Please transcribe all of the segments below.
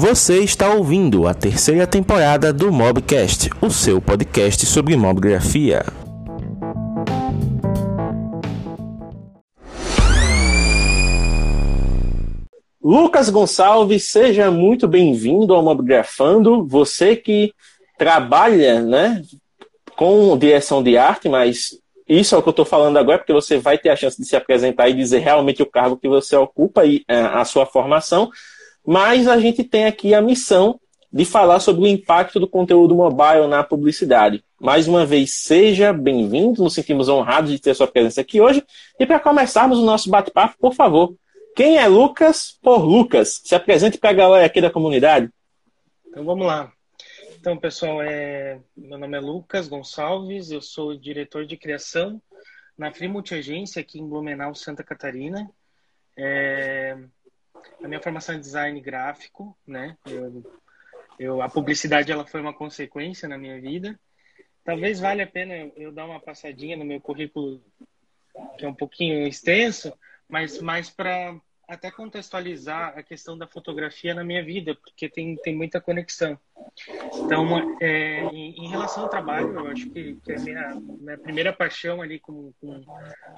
Você está ouvindo a terceira temporada do Mobcast, o seu podcast sobre mobgrafia. Lucas Gonçalves, seja muito bem-vindo ao Mobgrafando. Você que trabalha, né, com direção de arte, mas isso é o que eu estou falando agora, porque você vai ter a chance de se apresentar e dizer realmente o cargo que você ocupa e é, a sua formação mas a gente tem aqui a missão de falar sobre o impacto do conteúdo mobile na publicidade. Mais uma vez, seja bem-vindo, nos sentimos honrados de ter sua presença aqui hoje. E para começarmos o nosso bate-papo, por favor, quem é Lucas por Lucas? Se apresente para a galera aqui da comunidade. Então vamos lá. Então, pessoal, é... meu nome é Lucas Gonçalves, eu sou diretor de criação na Free Multiagência aqui em Blumenau, Santa Catarina. É... A minha formação é design gráfico, né? Eu, eu, a publicidade ela foi uma consequência na minha vida. Talvez valha a pena eu dar uma passadinha no meu currículo, que é um pouquinho extenso, mas mais para até contextualizar a questão da fotografia na minha vida, porque tem, tem muita conexão. Então, é, em, em, relação ao trabalho, eu acho que, que a minha, minha primeira paixão ali com, com,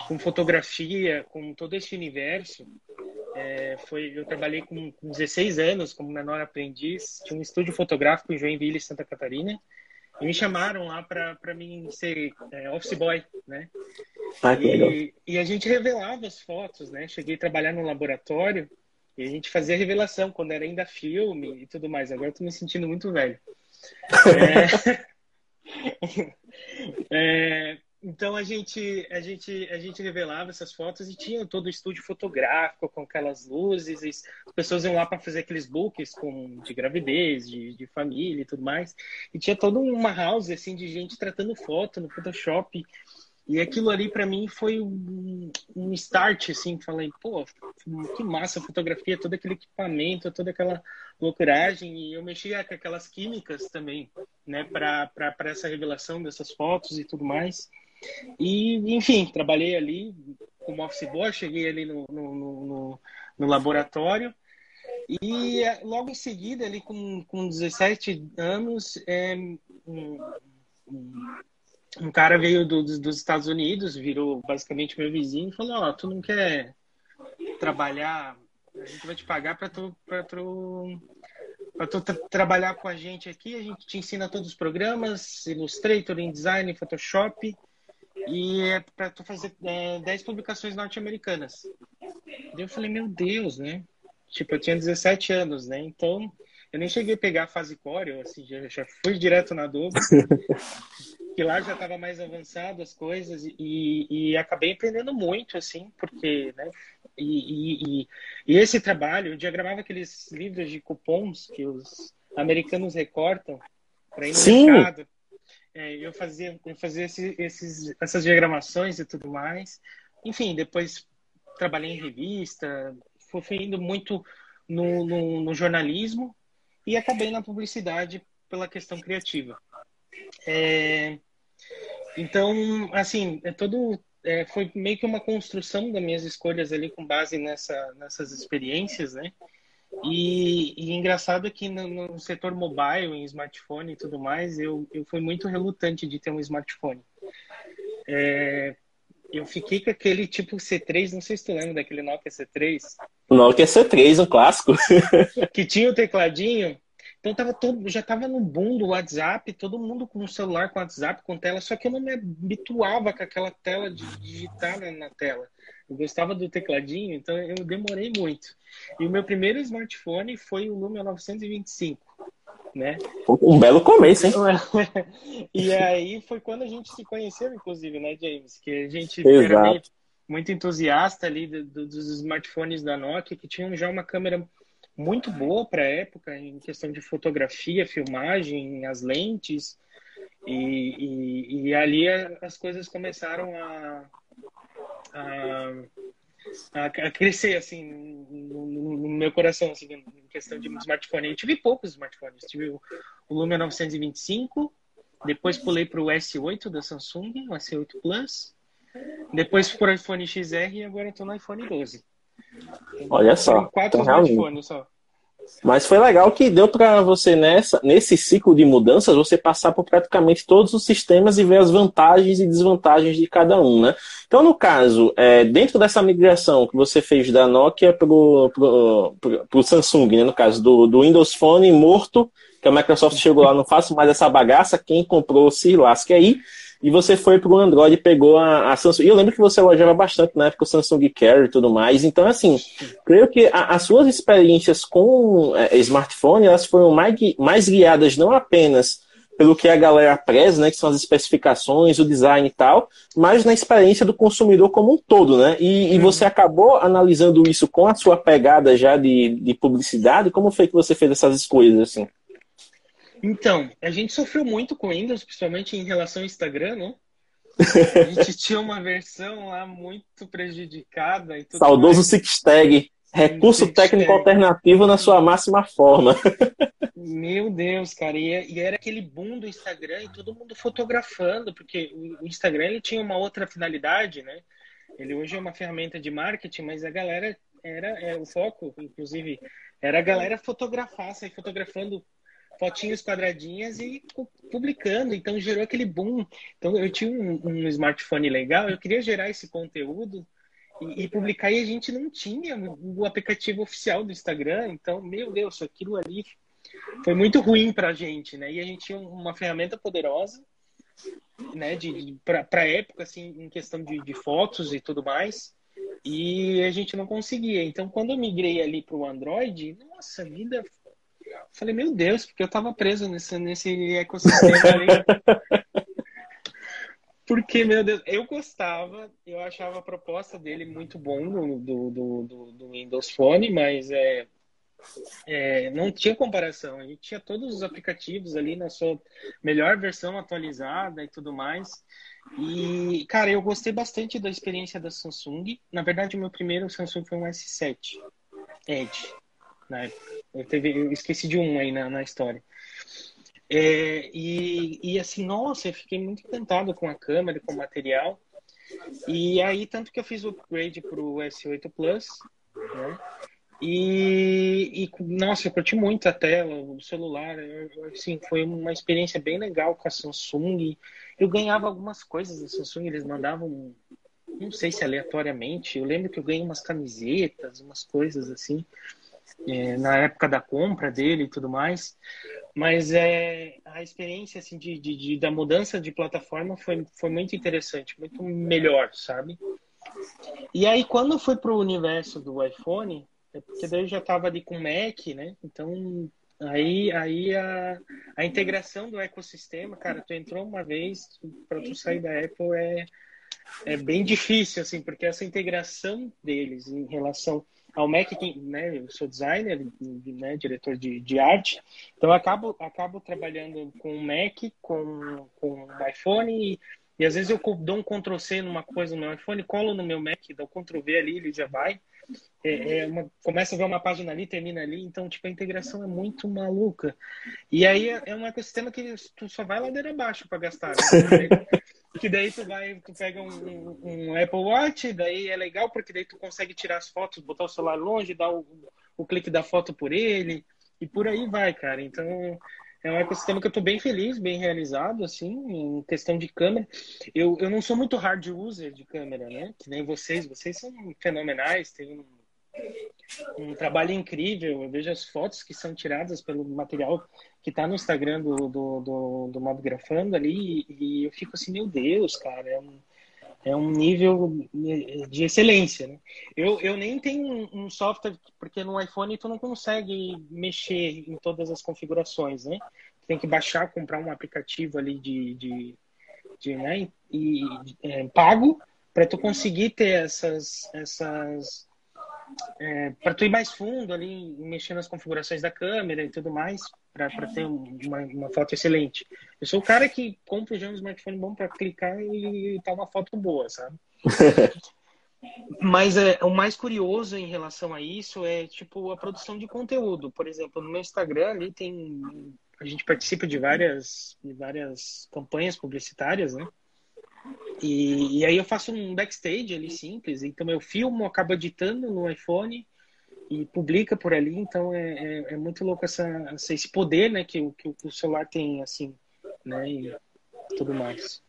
com fotografia, com todo esse universo, é, foi, eu trabalhei com, com 16 anos como menor aprendiz, tinha um estúdio fotográfico em Joinville, Santa Catarina, e me chamaram lá para mim ser é, office boy, né? Ah, e, e, a gente revelava as fotos, né? Cheguei a trabalhar no laboratório e a gente fazia revelação quando era ainda filme e tudo mais. Agora eu tô me sentindo muito velho. É... é... Então a gente, a gente, a gente revelava essas fotos e tinha todo o estúdio fotográfico com aquelas luzes, as pessoas iam lá para fazer aqueles books com, de gravidez, de, de família e tudo mais. E tinha toda uma house assim de gente tratando foto no Photoshop. E aquilo ali para mim foi um, um, start, assim, falei, pô, que massa a fotografia, todo aquele equipamento, toda aquela loucuragem. E eu mexia com aquelas químicas também, né, para essa revelação dessas fotos e tudo mais. E, enfim, trabalhei ali como office boy, cheguei ali no, no, no, no laboratório. E é, logo em seguida, ali com, com 17 anos, é, um, um, cara veio do, dos Estados Unidos, virou basicamente meu vizinho e falou: Ó, oh, tu não quer trabalhar? A gente vai te pagar para tu, pra tu, pra tu tra trabalhar com a gente aqui. A gente te ensina todos os programas: Illustrator, InDesign, Photoshop e é para tu fazer é, 10 publicações norte-americanas. eu falei, meu Deus, né? Tipo, eu tinha 17 anos, né? Então, eu nem cheguei a pegar a fase core, assim, já, já fui direto na Adobe. que lá já estava mais avançado as coisas e, e acabei aprendendo muito, assim, porque, né? E, e, e, esse trabalho, eu diagramava aqueles livros de cupons que os americanos recortam para ir no Sim. mercado é, eu fazia, eu fazia esse, esses, essas diagramações e tudo mais. Enfim, depois trabalhei em revista, fui indo muito no, no, no jornalismo e acabei na publicidade pela questão criativa. É, então, assim, é todo é, foi meio que uma construção das minhas escolhas ali com base nessa, nessas experiências, né? E, e engraçado que no, no, setor mobile, em smartphone e tudo mais, eu, eu fui muito relutante de ter um smartphone. É, eu fiquei com aquele tipo C3, não sei se tu lembra daquele Nokia C3. O Nokia C3, um clássico. que tinha o tecladinho. Então tava todo, já tava no boom do WhatsApp, todo mundo com o celular com WhatsApp, com tela, só que eu não me habituava com aquela tela de digitar na, na tela. Eu gostava do tecladinho, então eu demorei muito. E o meu primeiro smartphone foi o Lumia 925, né? Um belo começo, hein? e aí foi quando a gente se conheceu, inclusive, né, James? Que a gente era muito entusiasta ali do, do, dos smartphones da Nokia, que tinham já uma câmera muito boa para a época, em questão de fotografia, filmagem, as lentes. E, e, e ali as coisas começaram a, a, a crescer, assim, no, no, meu coração, assim, em questão de smartphone. Eu tive poucos smartphones. Tive o, o Lumia 925, depois pulei para o S8 da Samsung, o S8 Plus, depois para o iPhone XR e agora estou no iPhone 12. Olha só. Quatro então, smartphones só. Mas foi legal que deu para você, nessa, nesse ciclo de mudanças, você passar por praticamente todos os sistemas e ver as vantagens e desvantagens de cada um, né? Então, no caso, é, dentro dessa migração que você fez da Nokia para o Samsung, né, no caso do, do Windows Phone morto, que a Microsoft chegou lá, não faço mais essa bagaça, quem comprou se lasque aí e você foi para o Android e pegou a, a, Samsung. E eu lembro que você elogiava bastante na época o Samsung Care e tudo mais. Então, assim, creio que a, as suas experiências com é, smartphone, elas foram mais, mais guiadas não apenas pelo que a galera preza, né, que são as especificações, o design e tal, mas na experiência do consumidor como um todo, né? E, e uhum. você acabou analisando isso com a sua pegada já de, de publicidade. Como foi que você fez essas escolhas, assim? Então, a gente sofreu muito com Windows, principalmente em relação ao Instagram, né? A gente tinha uma versão lá muito prejudicada. E tudo Saudoso Sixtag. Recurso Six técnico tag. alternativo na sua máxima forma. Meu Deus, cara. E, e, era aquele boom do Instagram e todo mundo fotografando, porque o Instagram ele tinha uma outra finalidade, né? Ele hoje é uma ferramenta de marketing, mas a galera era, era o foco, inclusive, era a galera fotografar, sair fotografando fotinhos quadradinhas e publicando. Então gerou aquele boom. Então eu tinha um, um smartphone legal, eu queria gerar esse conteúdo e, e, publicar e a gente não tinha o aplicativo oficial do Instagram. Então, meu Deus, aquilo ali foi muito ruim para a gente, né? E a gente tinha uma ferramenta poderosa, né? De, para época, assim, em questão de, de fotos e tudo mais. E a gente não conseguia. Então, quando eu migrei ali para o Android, nossa, a vida Falei, meu Deus, porque eu tava preso nesse, nesse ecossistema ali. porque, meu Deus, eu gostava, eu achava a proposta dele muito bom do, do, do, do Windows Phone, mas é, é, não tinha comparação. A gente tinha todos os aplicativos ali na sua melhor versão atualizada e tudo mais. E, cara, eu gostei bastante da experiência da Samsung. Na verdade, o meu primeiro Samsung foi um S7 Edge na época. Eu, teve, eu esqueci de um aí na, na história. É, e, e assim, nossa, eu fiquei muito encantado com a câmera, com o material. E aí, tanto que eu fiz o upgrade para o S8 Plus, né? E, e, nossa, eu curti muito a tela, o celular, assim, foi uma experiência bem legal com a Samsung. Eu ganhava algumas coisas da Samsung, eles mandavam, não sei se aleatoriamente, eu lembro que eu ganhei umas camisetas, umas coisas assim é, na época da compra dele e tudo mais. Mas é, a experiência assim, de, de, de, da mudança de plataforma foi, foi muito interessante, muito melhor, sabe? E aí, quando eu fui para o universo do iPhone, é porque daí eu já estava ali com Mac, né? Então, aí, aí a, a integração do ecossistema, cara, tu entrou uma vez, para tu sair da Apple é, é bem difícil, assim, porque essa integração deles em relação ao Mac, né, eu sou designer, né, diretor de, de arte, então acabo, acabo trabalhando com o Mac, com, com o iPhone e, e às vezes eu dou um Ctrl C numa coisa no meu iPhone, colo no meu Mac, dou um Ctrl V ali, ele já vai. É, é uma, começa a ver uma página ali, termina ali, então tipo, a integração é muito maluca. E aí é, é um ecossistema que tu só vai ladeira abaixo para gastar. Né? Que daí tu vai, tu pega um, um, Apple Watch, daí é legal porque daí tu consegue tirar as fotos, botar o celular longe, dar o, o clique da foto por ele e por aí vai, cara. Então é um ecossistema que eu tô bem feliz, bem realizado, assim, em questão de câmera. Eu, eu não sou muito hard user de câmera, né? Que nem vocês, vocês são fenomenais, tem um um trabalho incrível. Eu vejo as fotos que são tiradas pelo material que está no Instagram do, do, do, do Mob Grafando ali e eu fico assim, meu Deus, cara, é um, é um nível de excelência, né? Eu, eu nem tenho um, software, porque no iPhone tu não consegue mexer em todas as configurações, né? Tem que baixar, comprar um aplicativo ali de, de, de né? E, é, pago para tu conseguir ter essas, essas é, para tu ir mais fundo ali, mexer nas configurações da câmera e tudo mais, para ter uma, uma, foto excelente. Eu sou o cara que compra já um smartphone bom para clicar e tá uma foto boa, sabe? Mas é, o mais curioso em relação a isso é tipo a produção de conteúdo. Por exemplo, no meu Instagram ali tem a gente participa de várias de várias campanhas publicitárias, né? E, e, aí eu faço um backstage ali simples. Então eu filmo, acabo editando no iPhone e publica por ali, então é, é, é muito louco essa, esse poder, né, que, que o celular tem, assim, né, e tudo mais.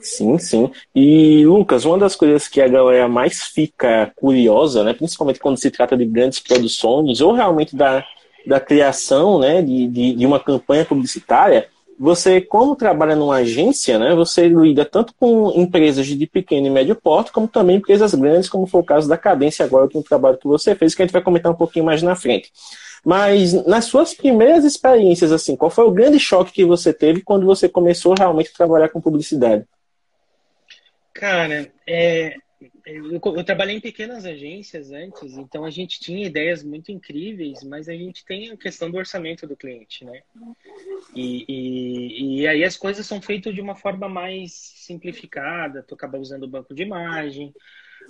Sim, sim. E, Lucas, uma das coisas que a galera mais fica curiosa, né, principalmente quando se trata de grandes produções, ou realmente da, da criação né, de, de, de uma campanha publicitária, você, como trabalha numa agência, né, você lida tanto com empresas de pequeno e médio porte, como também empresas grandes, como foi o caso da Cadência agora, que é um trabalho que você fez, que a gente vai comentar um pouquinho mais na frente. Mas nas suas primeiras experiências, assim, qual foi o grande choque que você teve quando você começou realmente a trabalhar com publicidade? Cara, é, eu, eu, trabalhei em pequenas agências antes, então a gente tinha ideias muito incríveis, mas a gente tem a questão do orçamento do cliente, né? E, e, e aí as coisas são feitas de uma forma mais simplificada, tu acaba usando o banco de imagem,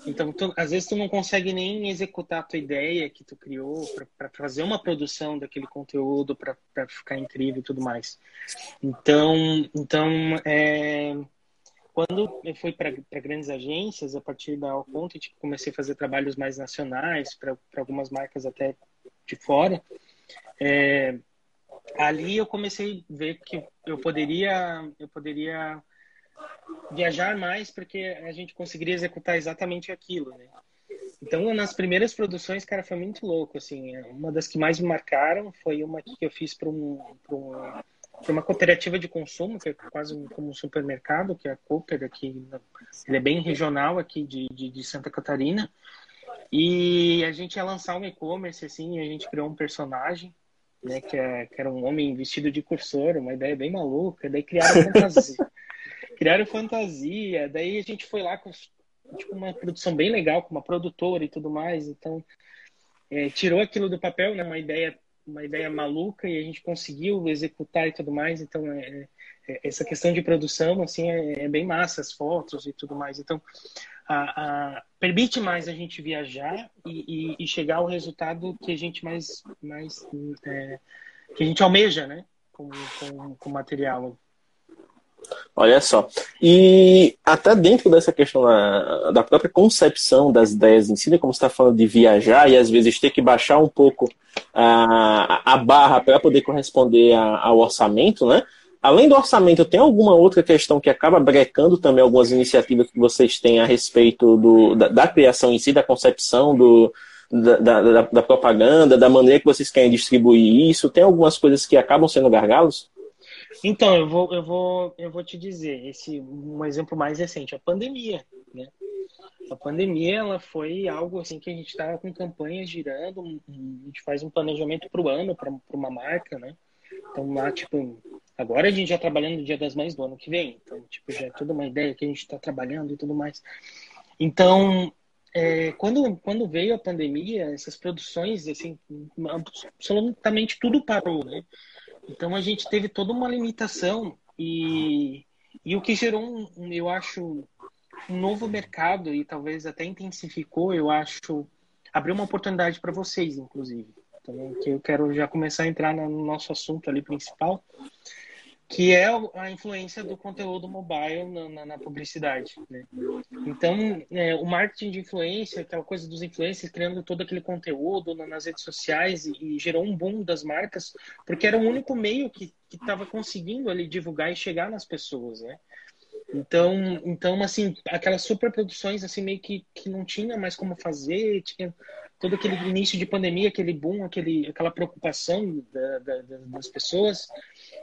então tu, às vezes tu não consegue nem executar a tua ideia que tu criou para fazer uma produção daquele conteúdo para ficar incrível e tudo mais. Então, então é quando eu fui para grandes agências, a partir da All Content, comecei a fazer trabalhos mais nacionais, para algumas marcas até de fora, é, ali eu comecei a ver que eu poderia, eu poderia viajar mais porque a gente conseguiria executar exatamente aquilo, né? Então, nas primeiras produções, cara, foi muito louco, assim. Uma das que mais me marcaram foi uma que eu fiz para um, um tem uma cooperativa de consumo, que é quase como um supermercado, que é a Cooper aqui. Ele é bem regional aqui de, de, de Santa Catarina. E a gente ia lançar um e-commerce, assim, e a gente criou um personagem, né, que, é, que era um homem vestido de cursor, uma ideia bem maluca. Daí criaram fantasia. criaram fantasia. Daí a gente foi lá com tipo, uma produção bem legal, com uma produtora e tudo mais. Então, é, tirou aquilo do papel, né, uma ideia uma ideia maluca e a gente conseguiu executar e tudo mais. Então, é, é, essa questão de produção, assim, é, é, bem massa, as fotos e tudo mais. Então, a, a, permite mais a gente viajar e, e, e, chegar ao resultado que a gente mais, mais é, que a gente almeja, né, com, com, com material. Olha só. E até dentro dessa questão da, da própria concepção das ideias em si, né, como você está falando de viajar e às vezes ter que baixar um pouco a, a barra para poder corresponder a, ao orçamento, né? Além do orçamento, tem alguma outra questão que acaba brecando também algumas iniciativas que vocês têm a respeito do, da, da criação em si, da concepção, do, da, da, da, propaganda, da maneira que vocês querem distribuir isso? Tem algumas coisas que acabam sendo gargalos? Então, eu vou, eu vou, eu vou te dizer, esse um exemplo mais recente, a pandemia, né? A pandemia, ela foi algo assim que a gente estava com campanhas girando, a gente faz um planejamento para o ano, para uma marca, né? Então, lá, tipo, agora a gente já trabalhando no Dia das Mães do ano que vem, então, tipo, já é toda uma ideia que a gente está trabalhando e tudo mais. Então, é, quando, quando veio a pandemia, essas produções, assim, absolutamente tudo parou, né? Então a gente teve toda uma limitação e, e o que gerou, um, eu acho, um novo mercado e talvez até intensificou, eu acho, abriu uma oportunidade para vocês, inclusive. Então, que eu quero já começar a entrar no nosso assunto ali principal, que é a influência do conteúdo mobile na, na, na publicidade. Né? Então, é, o marketing de influência, aquela coisa dos influencers criando todo aquele conteúdo nas redes sociais e, e gerou um boom das marcas, porque era o único meio que estava conseguindo ali divulgar e chegar nas pessoas, né? Então, então assim, aquelas superproduções assim meio que, que não tinha mais como fazer, tinha todo aquele início de pandemia, aquele boom, aquele, aquela preocupação da, da, das pessoas.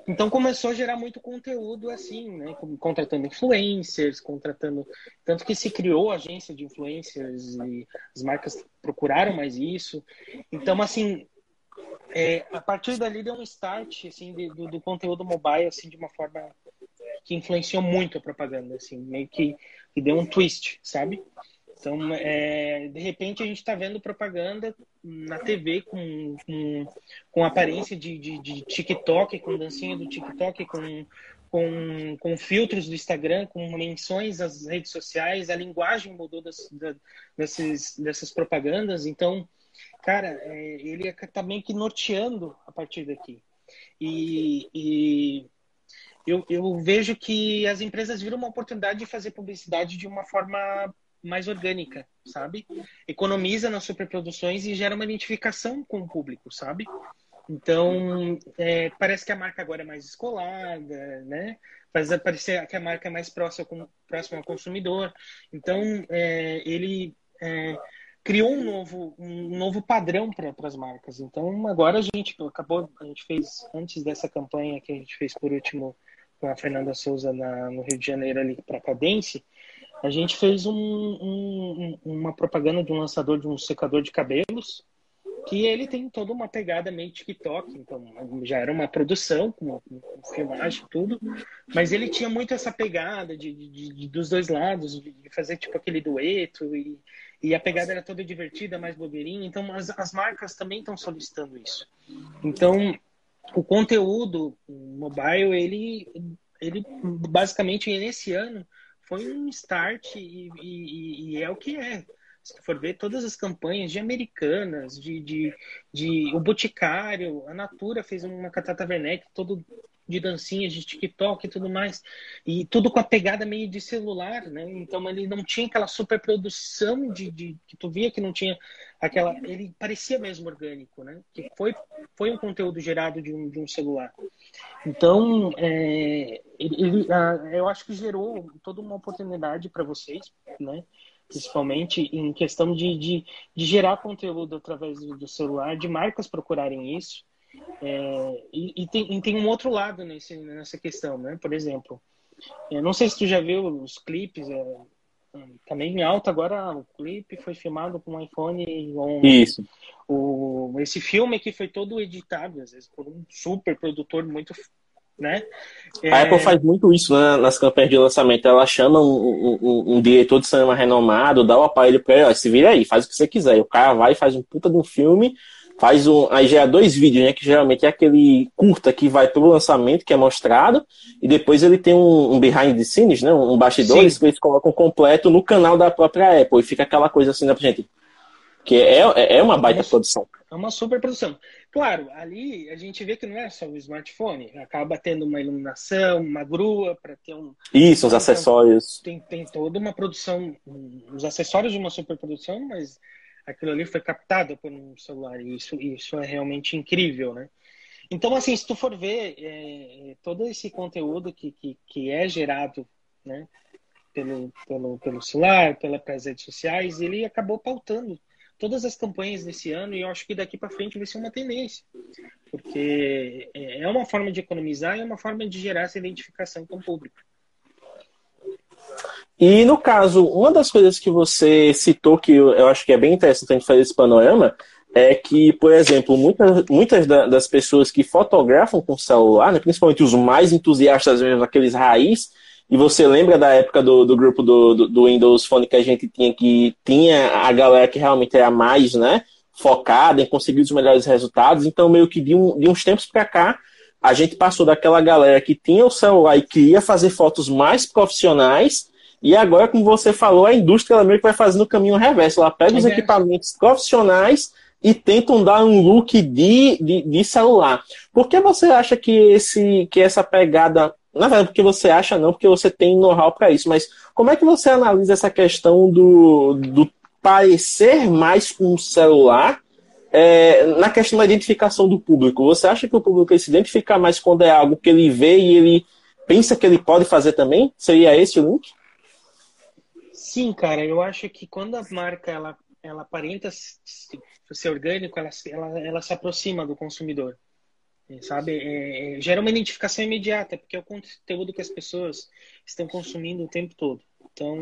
Então começou a gerar muito conteúdo assim, né? Contratando influencers, contratando. Tanto que se criou agência de influencers e as marcas procuraram mais isso. Então, assim, é, a partir dali deu um start assim, de, do, do, conteúdo mobile assim, de uma forma que influenciou muito a propaganda, assim, meio que, que deu um twist, sabe? Então, é, de repente, a gente está vendo propaganda na TV com, com, com aparência de, de, de, TikTok, com dancinha do TikTok, com, com, com filtros do Instagram, com menções às redes sociais, a linguagem mudou das, da, dessas, dessas propagandas. Então, cara, é, ele está meio que norteando a partir daqui. E, e eu, eu vejo que as empresas viram uma oportunidade de fazer publicidade de uma forma mais orgânica, sabe? Economiza nas superproduções e gera uma identificação com o público, sabe? Então, é, parece que a marca agora é mais escolada, né? Faz parecer que a marca é mais próxima, próxima ao consumidor. Então, é, ele é, criou um novo, um novo padrão para as marcas. Então, agora a gente acabou, a gente fez, antes dessa campanha que a gente fez por último com a Fernanda Souza na, no Rio de Janeiro ali para a Cadence, a gente fez um, um, uma propaganda de um lançador de um secador de cabelos que ele tem toda uma pegada meio TikTok, então já era uma produção com, com filmagem tudo, mas ele tinha muito essa pegada de, de, de dos dois lados, de, fazer tipo aquele dueto e, e a pegada era toda divertida, mais blogueirinha, então as, as marcas também estão solicitando isso. Então o conteúdo mobile ele ele basicamente nesse ano foi um start e, e, e é o que é se for ver todas as campanhas de Americanas, de, de, de o Boticário, a Natura fez uma Catata Werneck todo de dancinhas de TikTok e tudo mais. E tudo com a pegada meio de celular, né? Então ele não tinha aquela superprodução de, de que tu via que não tinha aquela. Ele parecia mesmo orgânico, né? Que foi, foi um conteúdo gerado de um, de um celular. Então, é, ele, eu acho que gerou toda uma oportunidade para vocês, né? principalmente em questão de, de, de gerar conteúdo através do, do, celular, de marcas procurarem isso. É, e, e, tem, e, tem, um outro lado nesse, nessa questão, né? Por exemplo, eu não sei se tu já viu os clipes, é, também em alta agora o clipe foi filmado com um iPhone um, Isso. O, esse filme aqui foi todo editado, às vezes, por um super produtor muito né? É... A Apple faz muito isso né, nas campanhas de lançamento. Ela chama um, um, um diretor de cinema renomado, dá o aparelho para ele, ó, se vira aí, faz o que você quiser. E o cara vai e faz um puta de um filme, faz um. Aí gera dois vídeos, né? Que geralmente é aquele curta que vai pro lançamento, que é mostrado, e depois ele tem um, um behind the scenes, né? Um bastidores que eles colocam completo no canal da própria Apple. E fica aquela coisa assim, né, gente? Que é, é, é uma baita produção. É uma super produção. Claro, ali a gente vê que não é só o smartphone, acaba tendo uma iluminação, uma grua para ter um. Isso, os então, acessórios. Tem, tem toda uma produção, os acessórios de uma superprodução, mas aquilo ali foi captado por um celular e isso, isso é realmente incrível, né? Então, assim, se tu for ver é, todo esse conteúdo que, que, que é gerado, né, pelo, pelo, pelo celular, pelas redes sociais, ele acabou pautando todas as campanhas desse ano e eu acho que daqui para frente vai ser uma tendência, porque é, é uma forma de economizar e é uma forma de gerar essa identificação com o público. E no caso, uma das coisas que você citou que eu acho que é bem interessante fazer esse panorama é que, por exemplo, muitas, muitas das pessoas que fotografam com celular, né, principalmente os mais entusiastas mesmo, aqueles raiz, e você lembra da época do, do grupo do, do, do, Windows Phone que a gente tinha que tinha a galera que realmente era mais, né, focada em conseguir os melhores resultados. Então, meio que de, um, de uns tempos para cá, a gente passou daquela galera que tinha o celular e queria fazer fotos mais profissionais. E agora, como você falou, a indústria ela meio que vai fazendo o caminho reverso. Ela pega os é. equipamentos profissionais e tentam dar um look de, de, de, celular. Por que você acha que, esse, que essa pegada na verdade, porque você acha não, porque você tem know-how para isso. Mas como é que você analisa essa questão do, do parecer mais com o celular é, na questão da identificação do público? Você acha que o público se identifica mais quando é algo que ele vê e ele pensa que ele pode fazer também? Seria esse o link? Sim, cara. Eu acho que quando a marca ela, ela aparenta ser orgânico, ela, ela, ela se aproxima do consumidor sabe? É, é, gera uma identificação imediata, porque é o conteúdo que as pessoas estão consumindo o tempo todo. Então,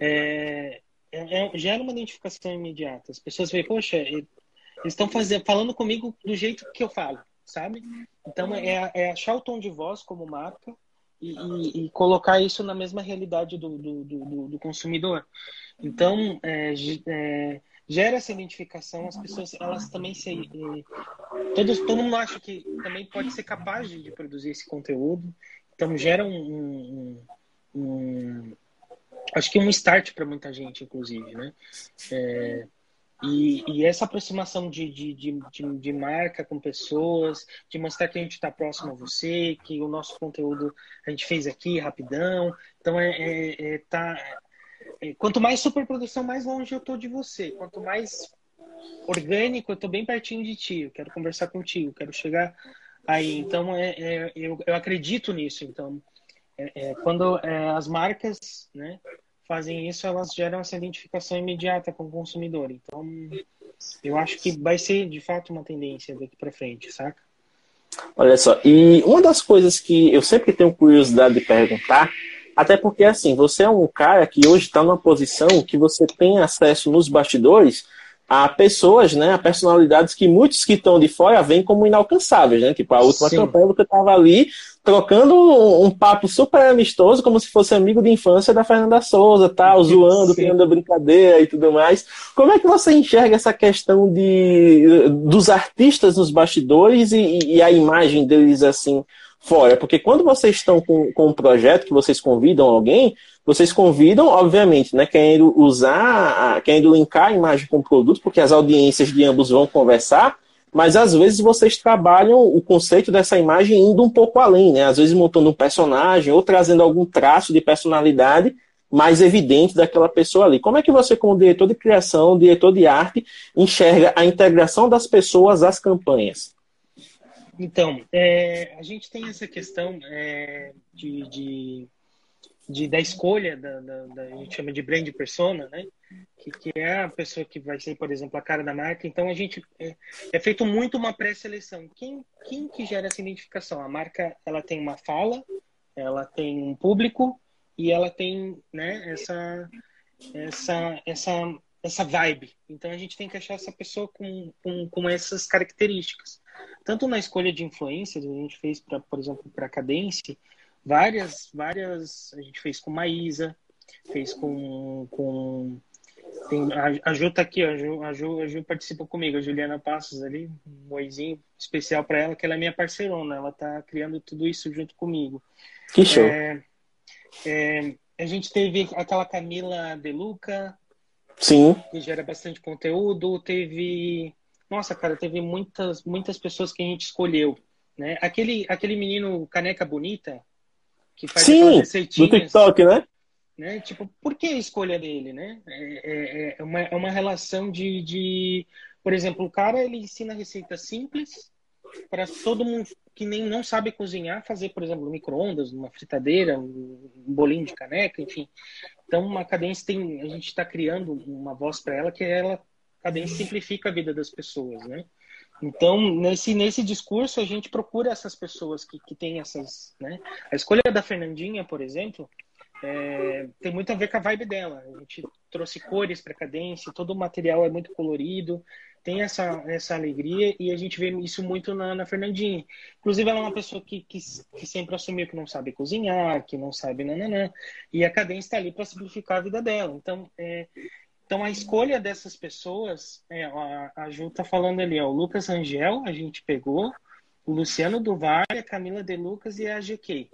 é, é, é gera uma identificação imediata. As pessoas veem, poxa, eles estão fazendo, falando comigo do jeito que eu falo, sabe? Então, é, é achar o tom de voz como marca e, e, e colocar isso na mesma realidade do, do, do, do consumidor. Então, é, gera essa identificação, as pessoas elas também se todos todo mundo acha que também pode ser capaz de, de produzir esse conteúdo, então gera um, um, um acho que um start para muita gente, inclusive, né? É, e, e, essa aproximação de, de, de, de, marca com pessoas, de mostrar que a gente está próximo a você, que o nosso conteúdo a gente fez aqui rapidão. Então, é, é, é tá, quanto mais superprodução, mais longe eu tô de você. Quanto mais orgânico, eu tô bem pertinho de ti. Eu quero conversar contigo, quero chegar aí. Então, é, é eu, eu acredito nisso. Então, é, é, quando é, as marcas né, fazem isso, elas geram essa identificação imediata com o consumidor. Então, eu acho que vai ser de fato uma tendência daqui para frente, saca? Olha só, e uma das coisas que eu sempre tenho curiosidade de perguntar, até porque assim, você é um cara que hoje está numa posição que você tem acesso nos bastidores a pessoas, né, a personalidades que muitos que estão de fora veem como inalcançáveis, né? Tipo, a última Sim. campanha você estava ali trocando um, um, papo super amistoso, como se fosse amigo de infância da Fernanda Souza, tal, zoando, criando brincadeira e tudo mais. Como é que você enxerga essa questão de dos artistas nos bastidores e, e a imagem deles assim fora? Porque quando vocês estão com, com um projeto que vocês convidam alguém, vocês convidam, obviamente, né, querendo usar, querendo linkar a imagem com o produto, porque as audiências de ambos vão conversar, mas às vezes vocês trabalham o conceito dessa imagem indo um pouco além, né? Às vezes montando um personagem ou trazendo algum traço de personalidade mais evidente daquela pessoa ali. Como é que você, como diretor de criação, diretor de arte, enxerga a integração das pessoas às campanhas? Então, é, a gente tem essa questão é, de, de de, da escolha da, da, da, a gente chama de brand persona, né? Que, que, é a pessoa que vai ser, por exemplo, a cara da marca. Então a gente é, é feito muito uma pré-seleção. Quem, quem que gera essa identificação? A marca ela tem uma fala, ela tem um público e ela tem, né? Essa essa essa essa vibe. Então a gente tem que achar essa pessoa com, com, com essas características. Tanto na escolha de influências, a gente fez, pra, por exemplo, para a Cadence, várias, várias. A gente fez com Maísa, fez com. com tem, a, a Ju tá aqui, a Ju, a, Ju, a Ju participa comigo, a Juliana Passos ali, um oizinho especial para ela, que ela é minha parceirona, ela tá criando tudo isso junto comigo. Que show! É, é, a gente teve aquela Camila Deluca, Sim. que gera bastante conteúdo, teve. Nossa, cara, teve muitas, muitas pessoas que a gente escolheu. Né? Aquele, aquele menino caneca bonita, que faz Sim, receitinhas. No TikTok, né? né? Tipo, por que a escolha dele, né? É, é, é, uma, é uma relação de, de... Por exemplo, o cara, ele ensina receitas simples para todo mundo que nem não sabe cozinhar, fazer, por exemplo, micro-ondas, uma fritadeira, um bolinho de caneca, enfim. Então, uma cadência tem... A gente está criando uma voz para ela que ela... A cadência simplifica a vida das pessoas, né? Então, nesse, nesse discurso, a gente procura essas pessoas que, que têm essas. Né? A escolha da Fernandinha, por exemplo, é, tem muito a ver com a vibe dela. A gente trouxe cores para cadência, todo o material é muito colorido, tem essa, essa alegria e a gente vê isso muito na, na Fernandinha. Inclusive, ela é uma pessoa que, que, que, sempre assumiu que não sabe cozinhar, que não sabe nananã, e a cadência está ali para simplificar a vida dela. Então, é, então, a escolha dessas pessoas, é, a, a Ju tá falando ali, ó, o Lucas Angel, a gente pegou, o Luciano Duval, a Camila De Lucas e a GK.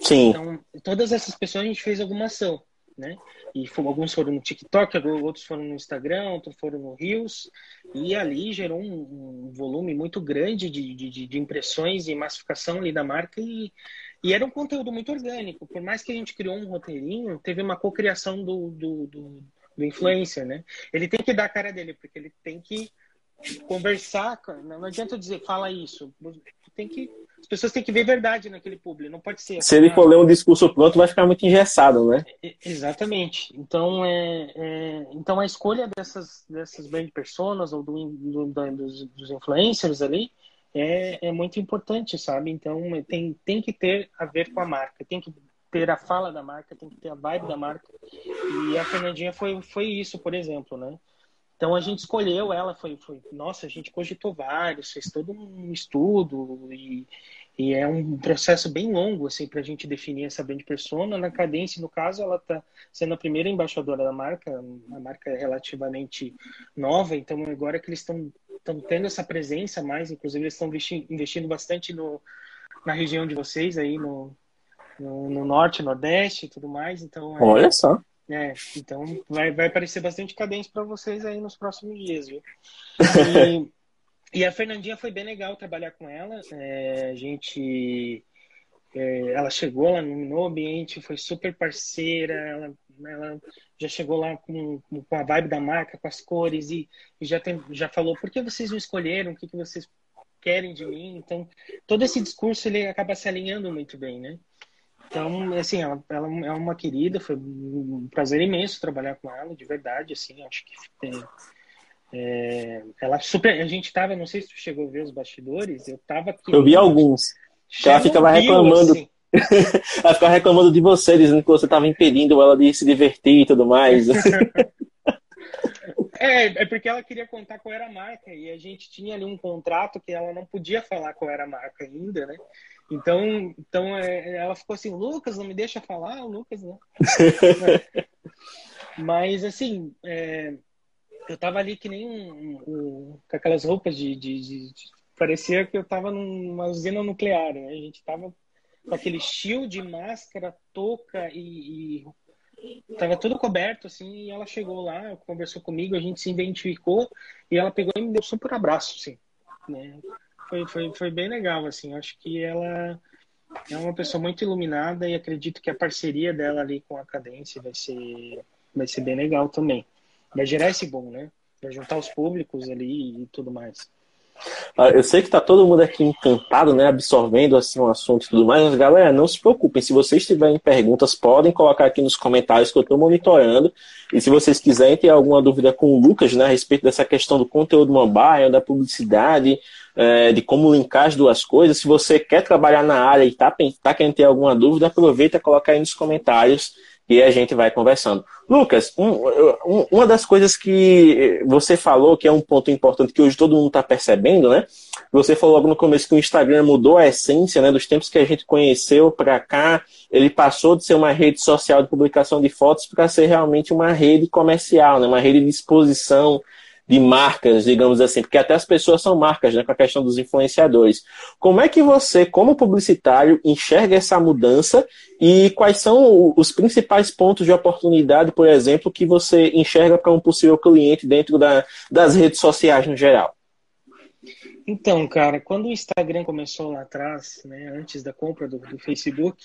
Sim. Então, todas essas pessoas a gente fez alguma ação, né? E alguns foram no TikTok, outros foram no Instagram, outros foram no Reels, e ali gerou um, um volume muito grande de, de, de, impressões e massificação ali da marca, e, e era um conteúdo muito orgânico. Por mais que a gente criou um roteirinho, teve uma cocriação do, do, do do influencer, né? Ele tem que dar a cara dele, porque ele tem que conversar. Não adianta dizer, fala isso. Tem que, as pessoas têm que ver verdade naquele público, não pode ser. Se ele for ler um discurso pronto, vai ficar muito engessado, né? Exatamente. Então, é, é então a escolha dessas, dessas brand personas ou do, do, dos, dos influencers ali é, é muito importante, sabe? Então, tem, tem que ter a ver com a marca, tem que ter a fala da marca, tem que ter a vibe da marca. E a Fernandinha foi, foi isso, por exemplo, né? Então a gente escolheu ela, foi, foi nossa, a gente cogitou vários, fez todo um estudo e, e é um processo bem longo assim para a gente definir essa brand persona. Na Cadência, no caso, ela está sendo a primeira embaixadora da marca, a marca é relativamente nova, então agora que eles estão tendo essa presença mais, inclusive eles estão investindo bastante no, na região de vocês aí no, no, no norte, nordeste e tudo mais. Então, é, Olha só. É, então vai, vai aparecer bastante cadência para vocês aí nos próximos dias, viu? E, e, a Fernandinha foi bem legal trabalhar com ela. É, a gente. É, ela chegou, ela iluminou o ambiente, foi super parceira, ela ela já chegou lá com, com a vibe da marca, com as cores e, e já, tem, já falou por que vocês me escolheram, o que, que vocês querem de mim. Então, todo esse discurso ele acaba se alinhando muito bem, né? Então, assim, ela, ela é uma querida, foi um prazer imenso trabalhar com ela, de verdade, assim, acho que é, é, ela super, a gente tava, não sei se tu chegou a ver os bastidores, eu tava aqui. Eu vi alguns. Ela ficava reclamando. Assim. ela ficava reclamando de você, dizendo que você estava impedindo ela de se divertir e tudo mais. é, é porque ela queria contar qual era a marca e a gente tinha ali um contrato que ela não podia falar qual era a marca ainda, né? Então, então é, ela ficou assim, Lucas, não me deixa falar, Lucas, não. Mas, assim, é, eu tava ali que nem um, um, com aquelas roupas de, de, de, Parecia que eu tava numa usina nuclear, né? A gente tava com aquele shield, máscara, touca e, e tava tudo coberto, assim, e ela chegou lá, conversou comigo, a gente se identificou e ela pegou e me deu um super abraço, assim, né? Foi, foi, foi bem legal, assim. Acho que ela é uma pessoa muito iluminada e acredito que a parceria dela ali com a Cadência vai ser, vai ser bem legal também. Vai gerar esse bom, né? Vai juntar os públicos ali e tudo mais. Ah, eu sei que tá todo mundo aqui encantado, né, absorvendo assim o um assunto e tudo mais, mas galera, não se preocupem, se vocês tiverem perguntas, podem colocar aqui nos comentários que eu estou monitorando. E se vocês quiserem ter alguma dúvida com o Lucas, né, a respeito dessa questão do conteúdo mobile, da publicidade, é, de como linkar as duas coisas. Se você quer trabalhar na área e está tá querendo ter alguma dúvida, aproveita e coloca aí nos comentários e a gente vai conversando. Lucas, um, um, uma das coisas que você falou, que é um ponto importante que hoje todo mundo está percebendo, né? Você falou logo no começo que o Instagram mudou a essência, né? Dos tempos que a gente conheceu para cá, ele passou de ser uma rede social de publicação de fotos para ser realmente uma rede comercial, né? Uma rede de exposição de marcas, digamos assim, porque até as pessoas são marcas, né, com a questão dos influenciadores. Como é que você, como publicitário, enxerga essa mudança e quais são os principais pontos de oportunidade, por exemplo, que você enxerga para um possível cliente dentro da, das redes sociais no geral? Então, cara, quando o Instagram começou lá atrás, né, antes da compra do, do Facebook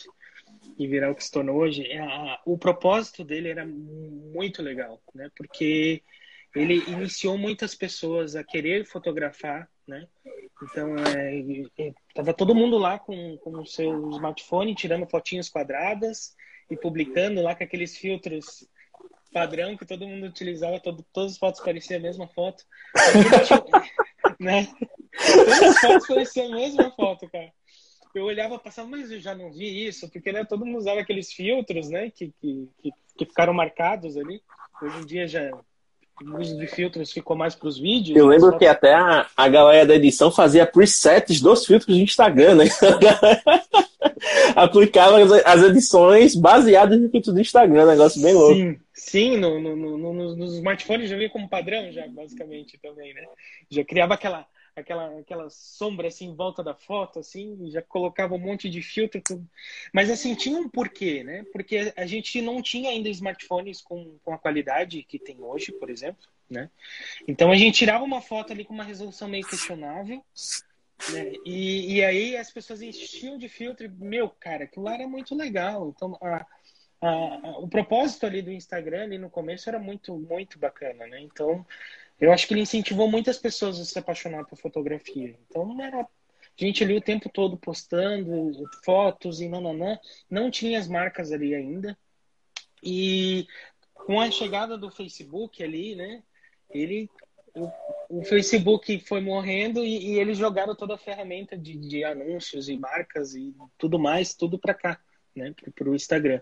e virar o que se tornou hoje, a, o propósito dele era muito legal, né, porque ele iniciou muitas pessoas a querer fotografar, né? Então, é, todo mundo lá com, com o seu smartphone tirando fotinhas quadradas e publicando lá com aqueles filtros padrão que todo mundo utilizava, todo, todas as fotos pareciam a mesma foto. né? Todas as fotos pareciam a mesma foto, cara. Eu olhava, passava, mas eu já não vi isso, porque né, todo mundo usava aqueles filtros, né, que, que, que ficaram marcados ali. Hoje em dia já o uso de filtros ficou mais para os vídeos. Eu lembro que até a, a galera da edição fazia presets dos filtros do Instagram, né? Aplicava as, as, edições baseadas em filtros do Instagram, negócio bem louco. Sim, sim no, no, no, nos smartphones já vinha como padrão, já basicamente também, né? Já criava aquela aquela, aquela sombra assim em volta da foto, assim, já colocava um monte de filtro. Tudo. Mas assim, tinha um porquê, né? Porque a gente não tinha ainda smartphones com, com a qualidade que tem hoje, por exemplo, né? Então a gente tirava uma foto ali com uma resolução meio questionável. Né? E, e aí as pessoas enchiam de filtro. Meu, cara, aquilo lá era muito legal. Então, a, a, a, o propósito ali do Instagram ali no começo era muito, muito bacana, né? Então, eu acho que ele incentivou muitas pessoas a se apaixonar por fotografia. Então, era gente ali o tempo todo postando fotos e nananã. Não tinha as marcas ali ainda. E com a chegada do Facebook ali, né? Ele, o, o Facebook foi morrendo e, e, eles jogaram toda a ferramenta de, de anúncios e marcas e tudo mais, tudo para cá, né? Para o Instagram.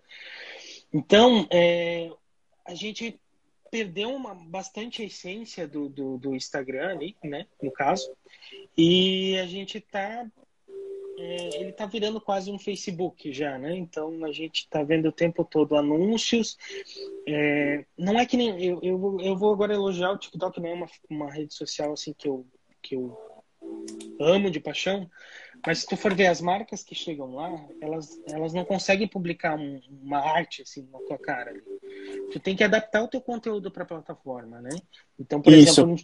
Então, é, a gente perdeu uma, bastante a essência do, do, do, Instagram ali, né? No caso. E a gente tá. É, ele tá virando quase um Facebook já, né? Então a gente tá vendo o tempo todo anúncios. É, não é que nem. Eu, eu, eu vou agora elogiar o TikTok, não é uma, uma rede social assim que eu, que eu amo de paixão. Mas se tu for ver as marcas que chegam lá, elas, elas não conseguem publicar um, uma arte assim na tua cara. Ali. Tu tem que adaptar o teu conteúdo para a plataforma, né? Então, por Isso. exemplo,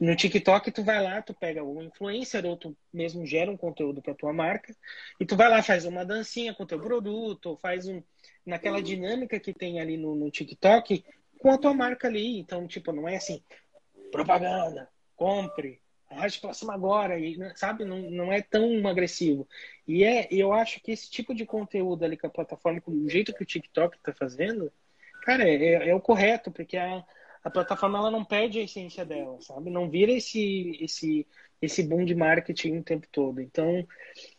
no TikTok tu vai lá, tu pega um influencer ou tu mesmo gera um conteúdo para tua marca e tu vai lá faz uma dancinha com teu produto, ou faz um naquela dinâmica que tem ali no, no TikTok com a tua marca ali. Então, tipo, não é assim, propaganda, compre, arraste para cima agora, e, né, sabe? Não, não é tão agressivo. E é, eu acho que esse tipo de conteúdo ali com a plataforma, do jeito que o TikTok está fazendo, cara, é, é, é, o correto, porque a, a plataforma ela não perde a essência dela, sabe? Não vira esse, esse, esse boom de marketing o tempo todo. Então,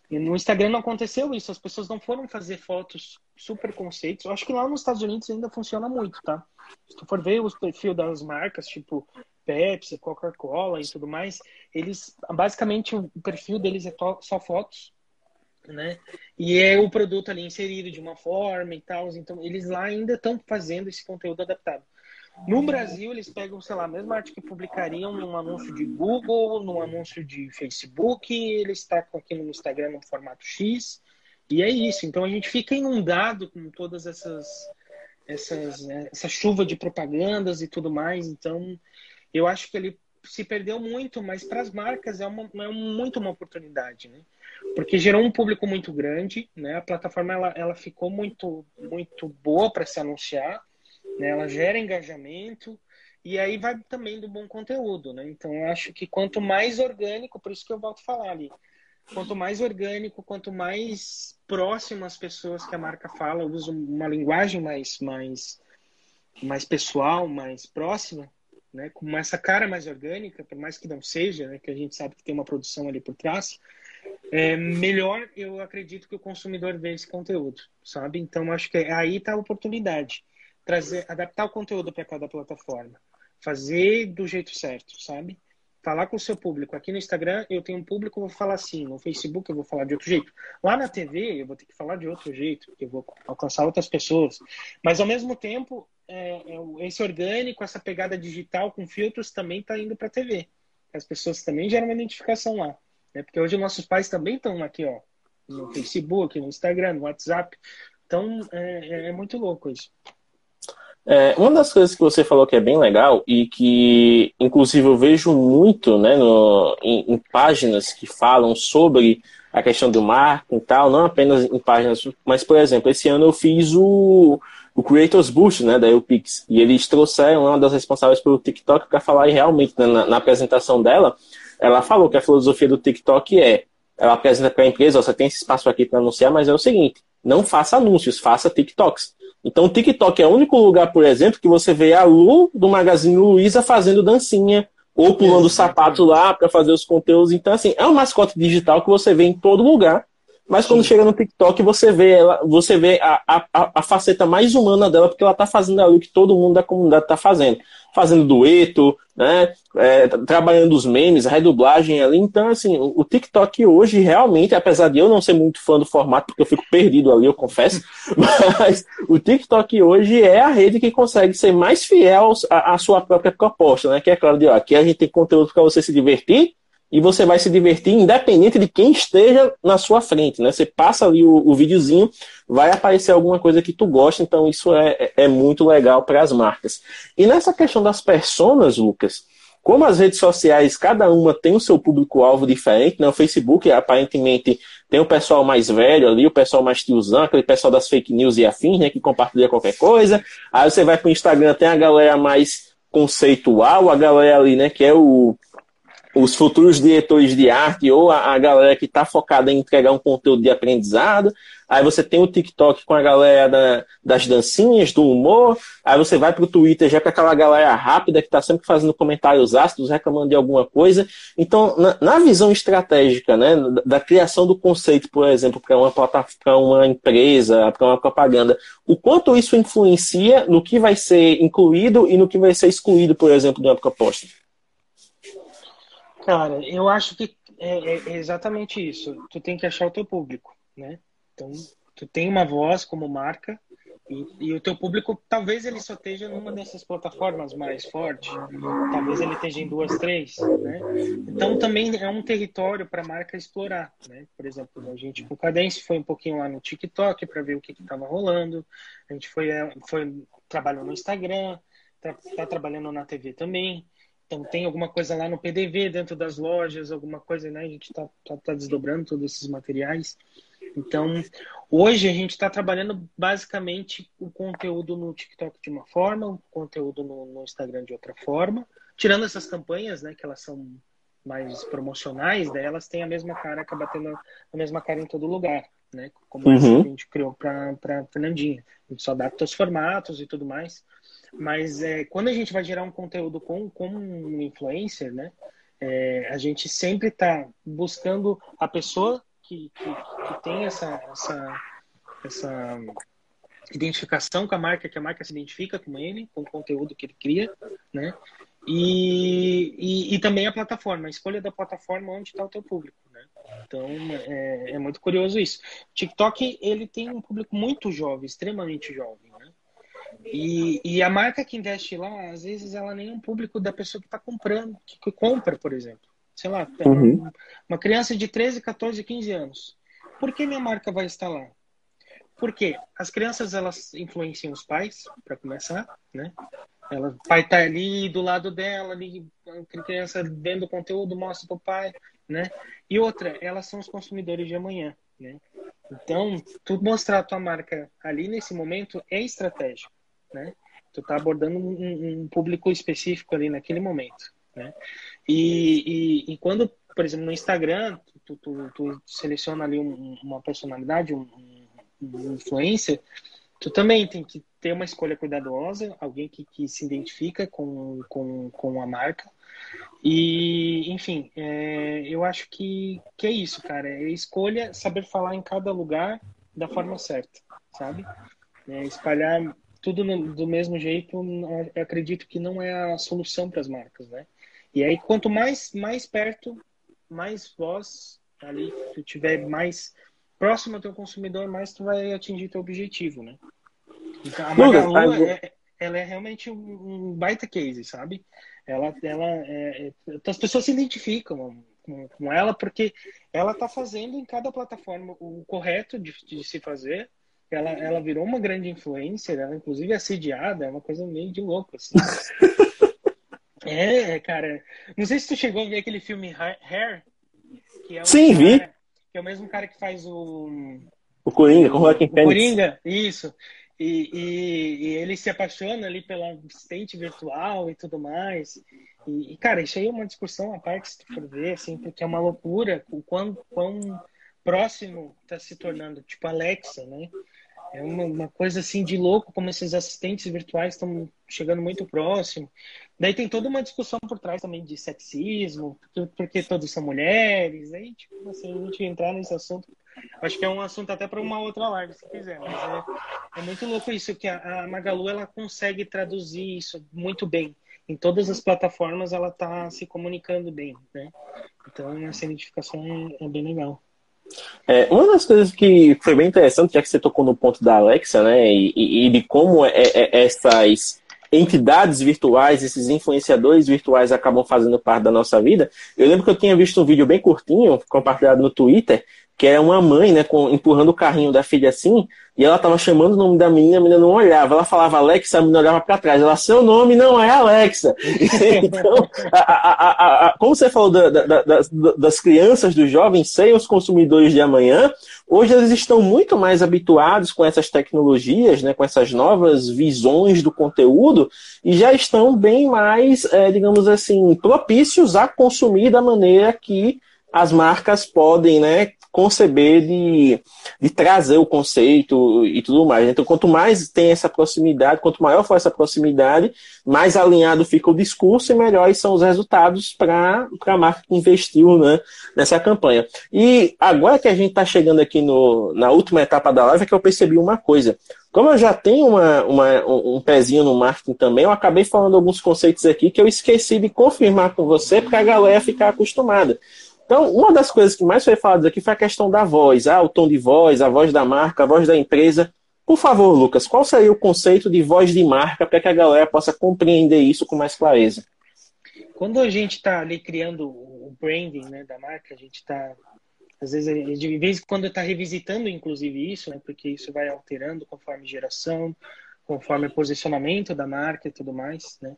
no Instagram não aconteceu isso, as pessoas não foram fazer fotos super conceitos. Eu acho que lá nos Estados Unidos ainda funciona muito, tá? Se tu for ver os perfil das marcas, tipo Pepsi, Coca-Cola e tudo mais, eles basicamente o perfil deles é só fotos, né? E é o produto ali inserido de uma forma e tal. Então eles lá ainda estão fazendo esse conteúdo adaptado. No Brasil, eles pegam, sei lá, a mesma arte que publicariam num anúncio de Google, num anúncio de Facebook, eles tacam aqui no Instagram no formato X, e é isso. Então a gente fica inundado com todas essas, essas né, essa chuva de propagandas e tudo mais. Então eu acho que ele se perdeu muito, mas para as marcas é, uma, é muito uma oportunidade, né? Porque gerou um público muito grande, né? A plataforma ela, ela ficou muito muito boa para se anunciar, né? Ela gera engajamento e aí vai também do bom conteúdo, né? Então eu acho que quanto mais orgânico, por isso que eu volto a falar ali, quanto mais orgânico, quanto mais próximo às pessoas que a marca fala, usa uma linguagem mais mais mais pessoal, mais próxima, né, com essa cara mais orgânica, por mais que não seja, né, que a gente sabe que tem uma produção ali por trás, é melhor eu acredito que o consumidor vê esse conteúdo, sabe? Então acho que aí está a oportunidade, trazer, adaptar o conteúdo para cada plataforma, fazer do jeito certo, sabe? Falar com o seu público. Aqui no Instagram eu tenho um público, eu vou falar assim. No Facebook eu vou falar de outro jeito. Lá na TV eu vou ter que falar de outro jeito, porque eu vou alcançar outras pessoas. Mas ao mesmo tempo é, é, esse orgânico, essa pegada digital com filtros também está indo para a TV. As pessoas também geram uma identificação lá. Né? Porque hoje nossos pais também estão aqui, ó, no Facebook, no Instagram, no WhatsApp. Então é, é, é muito louco isso. É, uma das coisas que você falou que é bem legal e que, inclusive, eu vejo muito né, no, em, em, páginas que falam sobre a questão do marketing e tal, não apenas em páginas, mas, por exemplo, esse ano eu fiz o, o Creators Boost, né, da UPix, e eles trouxeram uma das responsáveis pelo TikTok para falar e realmente, né, na, na, apresentação dela, ela falou que a filosofia do TikTok é, ela apresenta para a empresa, você tem esse espaço aqui para anunciar, mas é o seguinte, não faça anúncios, faça TikToks. Então o TikTok é o único lugar, por exemplo, que você vê a Lu do Magazine Luiza fazendo dancinha, ou pulando o sapato lá para fazer os conteúdos. Então, assim, é um mascote digital que você vê em todo lugar mas quando Sim. chega no TikTok, você vê ela, você vê a, a, a faceta mais humana dela, porque ela está fazendo ali o que todo mundo da comunidade está fazendo. Fazendo dueto, né? É, trabalhando os memes, a redublagem ali. Então, assim, o, TikTok hoje, realmente, apesar de eu não ser muito fã do formato, porque eu fico perdido ali, eu confesso, mas o TikTok hoje é a rede que consegue ser mais fiel à, à sua própria proposta, né? Que é claro, de, ó, aqui a gente tem conteúdo para você se divertir, e você vai se divertir independente de quem esteja na sua frente, né? Você passa ali o, o videozinho, vai aparecer alguma coisa que tu gosta, então isso é, é, é muito legal para as marcas. E nessa questão das personas, Lucas, como as redes sociais, cada uma tem o seu público-alvo diferente, né? O Facebook, aparentemente, tem o pessoal mais velho ali, o pessoal mais tiozão, aquele pessoal das fake news e afins, né? Que compartilha qualquer coisa. Aí você vai para o Instagram, tem a galera mais conceitual, a galera ali, né? Que é o os futuros diretores de arte ou a, a galera que está focada em entregar um conteúdo de aprendizado. Aí você tem o TikTok com a galera da, das dancinhas, do humor. Aí você vai para o Twitter já com aquela galera rápida que está sempre fazendo comentários ácidos, reclamando de alguma coisa. Então, na, na visão estratégica, né, da, da, criação do conceito, por exemplo, para uma plataforma, uma empresa, para uma propaganda, o quanto isso influencia no que vai ser incluído e no que vai ser excluído, por exemplo, de uma proposta? Cara, eu acho que é, é, exatamente isso. Tu tem que achar o teu público, né? Então, tu tem uma voz como marca e, e, o teu público, talvez ele só esteja numa dessas plataformas mais forte, talvez ele esteja em duas, três, né? Então também é um território para a marca explorar, né? Por exemplo, a gente com o Cadence foi um pouquinho lá no TikTok para ver o que estava rolando, a gente foi, é, foi trabalhou no Instagram, tá, tá trabalhando na TV também. Então tem alguma coisa lá no PDV dentro das lojas, alguma coisa, né? A gente está tá, tá desdobrando todos esses materiais. Então, hoje a gente está trabalhando basicamente o conteúdo no TikTok de uma forma, o conteúdo no, no, Instagram de outra forma, tirando essas campanhas, né, que elas são mais promocionais, daí elas têm a mesma cara, acaba tendo a mesma cara em todo lugar, né? Como uhum. essa que a gente criou para Fernandinha. A gente só adapta os formatos e tudo mais. Mas é, quando a gente vai gerar um conteúdo com, com um influencer, né? É, a gente sempre está buscando a pessoa que, que, que, tem essa, essa, essa identificação com a marca, que a marca se identifica com ele, com o conteúdo que ele cria, né? E, e, e também a plataforma, a escolha da plataforma onde está o teu público, né? Então é, é muito curioso isso. TikTok ele tem um público muito jovem, extremamente jovem? E, e a marca que investe lá, às vezes, ela nem é um público da pessoa que está comprando, que, que, compra, por exemplo. Sei lá, uhum. uma criança de 13, 14, 15 anos. Por que minha marca vai estar lá? Porque as crianças, elas influenciam os pais, para começar, né? Ela, o pai tá ali do lado dela, ali, a criança vendo o conteúdo, mostra pro pai, né? E outra, elas são os consumidores de amanhã, né? Então, tu mostrar a tua marca ali nesse momento é estratégico né? Tu tá abordando um, um público específico ali naquele momento, né? E, e, e, quando, por exemplo, no Instagram, tu, tu, tu seleciona ali um, uma personalidade, um, um influencer, tu também tem que ter uma escolha cuidadosa, alguém que, que se identifica com, com, com a marca. E, enfim, é, eu acho que, que é isso, cara. É escolha saber falar em cada lugar da forma certa, sabe? É espalhar tudo no, do mesmo jeito, eu acredito que não é a solução para as marcas, né? E aí, quanto mais, mais perto, mais voz ali, tu tiver mais próximo ao teu consumidor, mais tu vai atingir teu objetivo, né? Então, a Magalu, é, ela é realmente um, baita case, sabe? Ela, ela, é, é, as pessoas se identificam com, com ela porque ela está fazendo em cada plataforma o correto de, de se fazer ela, ela virou uma grande influencer, ela inclusive é assediada, é uma coisa meio de louco, assim. é, cara. Não sei se tu chegou a ver aquele filme Hair. Que é Sim, cara, vi. Que é o mesmo cara que faz o. O Coringa, com o Joaquim Fênix. Coringa, isso. E, e, e, ele se apaixona ali pela assistente virtual e tudo mais. E, e, cara, isso aí é uma discussão à parte, se tu for ver, assim, porque é uma loucura o quão, quão próximo está se tornando, tipo Alexa, né? É uma, uma, coisa assim de louco como esses assistentes virtuais estão chegando muito próximo. Daí tem toda uma discussão por trás também de sexismo, porque, todos são mulheres. Aí, tipo, assim, a gente entrar nesse assunto, acho que é um assunto até para uma outra live, se quiser. Mas é, é muito louco isso, que a, a, Magalu ela consegue traduzir isso muito bem. Em todas as plataformas ela está se comunicando bem, né? Então essa identificação é, é bem legal. É, uma das coisas que foi bem interessante, já que você tocou no ponto da Alexa, né, e, e de como é, é, essas entidades virtuais, esses influenciadores virtuais acabam fazendo parte da nossa vida. Eu lembro que eu tinha visto um vídeo bem curtinho, compartilhado no Twitter, que era uma mãe, né, com, empurrando o carrinho da filha assim, e ela tava chamando o nome da menina, a menina não olhava. Ela falava Alexa, a menina olhava para trás. Ela, seu nome não é Alexa. então, a, a, a, como você falou da, da, das, das crianças, dos jovens serem os consumidores de amanhã, hoje eles estão muito mais habituados com essas tecnologias, né, com essas novas visões do conteúdo, e já estão bem mais, é, digamos assim, propícios a consumir da maneira que as marcas podem né, conceber de, de trazer o conceito e tudo mais. Então, quanto mais tem essa proximidade, quanto maior for essa proximidade, mais alinhado fica o discurso e melhores são os resultados para a marca que investiu né, nessa campanha. E agora que a gente está chegando aqui no, na última etapa da live, é que eu percebi uma coisa. Como eu já tenho uma, uma, um pezinho no marketing também, eu acabei falando alguns conceitos aqui que eu esqueci de confirmar com você para a galera ficar acostumada. Então, uma das coisas que mais foi falado aqui foi a questão da voz, ah, o tom de voz, a voz da marca, a voz da empresa. Por favor, Lucas, qual seria o conceito de voz de marca para que a galera possa compreender isso com mais clareza? Quando a gente está ali criando o branding né, da marca, a gente está, às vezes, de vez em quando está revisitando, inclusive, isso, né, porque isso vai alterando conforme geração, conforme posicionamento da marca e tudo mais. Né?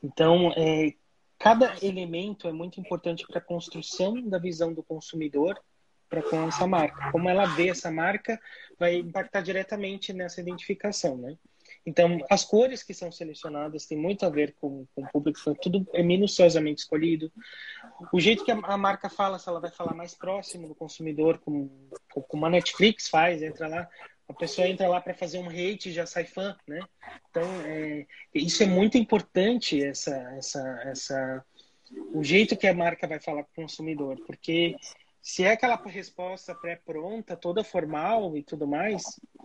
Então, é, cada elemento é muito importante para a construção da visão do consumidor para com essa marca. Como ela vê essa marca vai impactar diretamente nessa identificação, né? Então, as cores que são selecionadas têm muito a ver com, com o público, tudo é minuciosamente escolhido. O jeito que a, a, marca fala, se ela vai falar mais próximo do consumidor, como, como a Netflix faz, entra lá, a pessoa entra lá para fazer um hate e já sai fã, né? Então, é, isso é muito importante, essa, essa, essa, o jeito que a marca vai falar com o consumidor, porque se é aquela resposta pré-pronta, toda formal e tudo mais,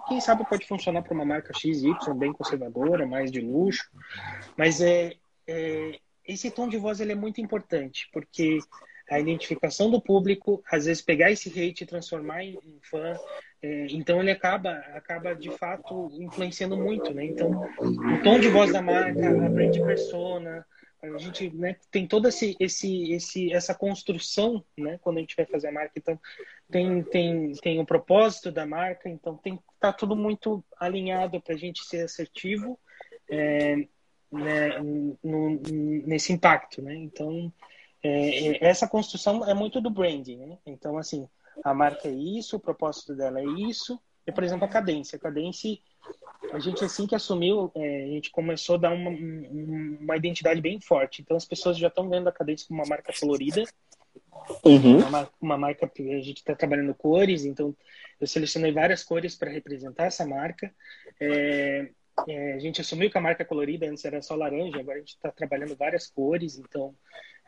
quem sabe pode funcionar para uma marca XY, bem conservadora, mais de luxo. Mas é, é, esse tom de voz ele é muito importante, porque a identificação do público, às vezes pegar esse hate e transformar em, fã, é, então ele acaba, acaba de fato influenciando muito, né? Então, o tom de voz da marca, a brand persona, a gente né, tem toda esse, esse, esse, essa construção, né? Quando a gente vai fazer a marca, então tem, tem, tem o propósito da marca, então tem tá tudo muito alinhado para a gente ser assertivo é, né, no, nesse impacto, né? Então é, é, essa construção é muito do branding, né? Então assim a marca é isso, o propósito dela é isso. E, por exemplo, a cadência. A cadência, a gente assim que assumiu, é, a gente começou a dar uma, uma identidade bem forte. Então, as pessoas já estão vendo a cadência como uma marca colorida. Uhum. Uma, uma, marca que a gente está trabalhando cores, então eu selecionei várias cores para representar essa marca. É, é, a gente assumiu que a marca colorida antes era só laranja, agora a gente está trabalhando várias cores, então